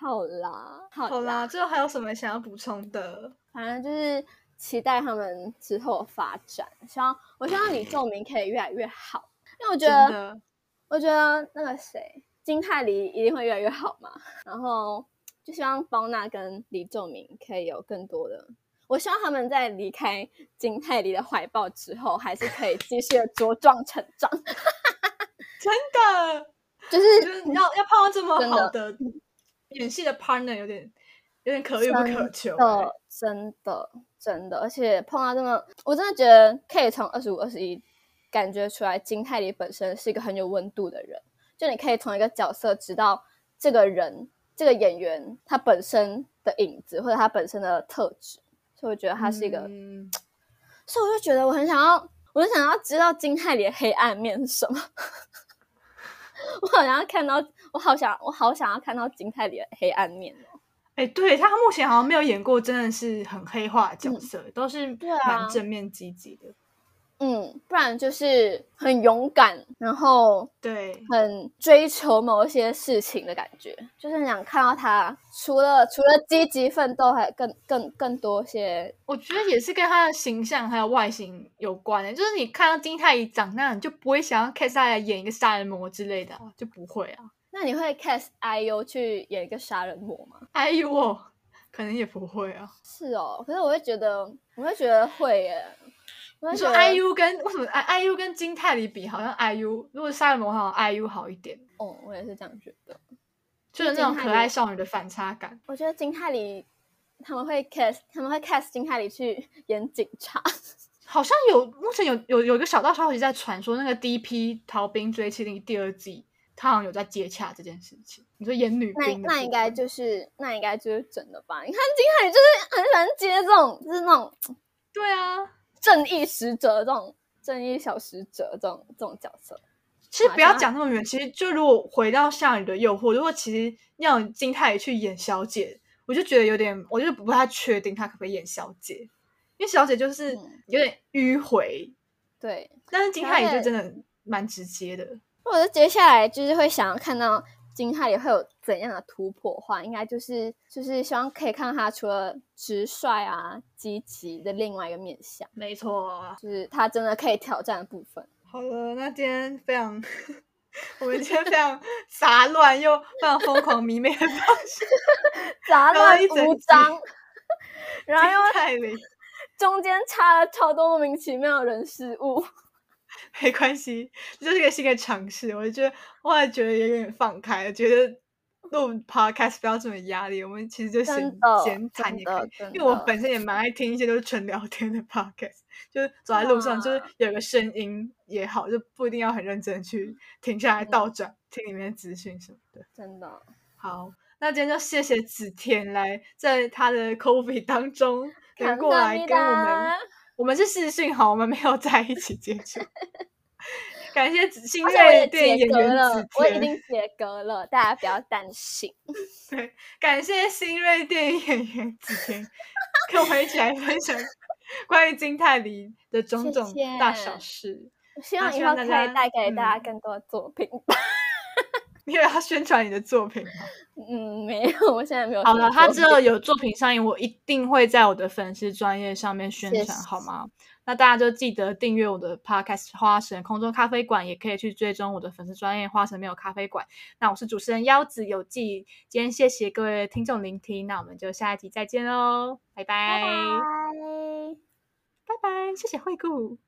[SPEAKER 2] 好啦，
[SPEAKER 1] 好啦，最后还有什么想要补充的？
[SPEAKER 2] 反正就是期待他们之后发展，希望我希望李仲明可以越来越好，因为我觉得，我觉得那个谁金泰梨一定会越来越好嘛。然后就希望包娜跟李仲明可以有更多的，我希望他们在离开金泰梨的怀抱之后，还是可以继续的茁壮成长。
[SPEAKER 1] 真的，就是要要碰到这么好的。演戏的 partner 有点有点可遇不可求，
[SPEAKER 2] 真的真的，而且碰到这么，我真的觉得可以从二十五、二十一感觉出来，金泰梨本身是一个很有温度的人。就你可以从一个角色知道这个人、这个演员他本身的影子或者他本身的特质，所以我觉得他是一个，所以我就觉得我很想要，我就想要知道金泰梨的黑暗面是什么。我好像看到，我好想，我好想要看到金泰梨的黑暗面哦。
[SPEAKER 1] 哎，对他目前好像没有演过真的是很黑化的角色，都是蛮正面积极的。
[SPEAKER 2] 嗯，不然就是很勇敢，然后
[SPEAKER 1] 对，
[SPEAKER 2] 很追求某一些事情的感觉，就是想看到他除了除了积极奋斗，还更更更多些。
[SPEAKER 1] 我觉得也是跟他的形象还有外形有关的，就是你看到金泰怡长那样，你就不会想要 cast 他来演一个杀人魔之类的，就不会啊。
[SPEAKER 2] 那你会 cast IU 去演一个杀人魔吗
[SPEAKER 1] ？IU 哦可能也不会啊。
[SPEAKER 2] 是哦，可是我会觉得，我会觉得会耶。
[SPEAKER 1] 你说 IU 跟为什么 I IU 跟金泰梨比，好像 IU 如果杀人魔好像 IU 好一点。
[SPEAKER 2] 哦，我也是这样觉得，
[SPEAKER 1] 就是那种可爱少女的反差感。
[SPEAKER 2] 我觉得金泰梨他们会 cast 他们会 cast 金泰梨去 演警察，
[SPEAKER 1] 好像有目前有有有一个小道消息在传说，那个 D.P. 逃兵追妻令第二季，他好像有在接洽这件事情。你说演女兵，
[SPEAKER 2] 那应该就是那应该就是真的吧？你看金泰宇就是很喜欢接这种，就是那种，
[SPEAKER 1] 对啊。
[SPEAKER 2] 正义使者这种正义小使者这种这种角色，
[SPEAKER 1] 其实不要讲那么远。其实就如果回到《下雨的诱惑》，如果其实要金泰去演小姐，我就觉得有点，我就不太确定她可不可以演小姐，因为小姐就是有点迂回。
[SPEAKER 2] 对，
[SPEAKER 1] 但是金泰也就真的蛮直接的。
[SPEAKER 2] 或者接下来就是会想要看到。金泰也会有怎样的突破话？应该就是就是希望可以看到他除了直率啊、积极的另外一个面相。
[SPEAKER 1] 没错，
[SPEAKER 2] 就是他真的可以挑战的部分。
[SPEAKER 1] 好了，那今天非常，我们今天非常杂乱又非常疯狂迷妹的方式，
[SPEAKER 2] 杂乱无章，然后
[SPEAKER 1] 又
[SPEAKER 2] 中间插了超多莫名其妙的人事物。
[SPEAKER 1] 没关系，这就是个新的尝试。我就觉得，后来觉得有点放开了，觉得录 podcast 不要这么压力。我们其实就闲闲谈也可以，因为我本身也蛮爱听一些都是纯聊天的 podcast，就是走在路上，就是有个声音也好，就不一定要很认真去停下来倒转听里面的资讯什么的。
[SPEAKER 2] 真的
[SPEAKER 1] 好，那今天就谢谢子田来在他的 coffee 当中能过来跟我们。我们是视讯好，我们没有在一起接触。感谢新锐电影演员子
[SPEAKER 2] 田，我已经解隔了，大家不要担心。
[SPEAKER 1] 对，感谢新锐电影演员子田，跟我们一起来分享关于金泰梨的种种大小事。
[SPEAKER 2] 希望以后可以带给大家更多作品。
[SPEAKER 1] 你有要宣传你的作品吗？
[SPEAKER 2] 嗯，没有，我现在没有。
[SPEAKER 1] 好了，他之后有作品上映，我一定会在我的粉丝专业上面宣传，好吗？那大家就记得订阅我的 podcast《花神空中咖啡馆》，也可以去追踪我的粉丝专业花神没有咖啡馆。那我是主持人腰子有记，今天谢谢各位听众聆听，那我们就下一集再见喽，拜拜，
[SPEAKER 2] 拜拜，
[SPEAKER 1] 拜拜，谢谢惠顾。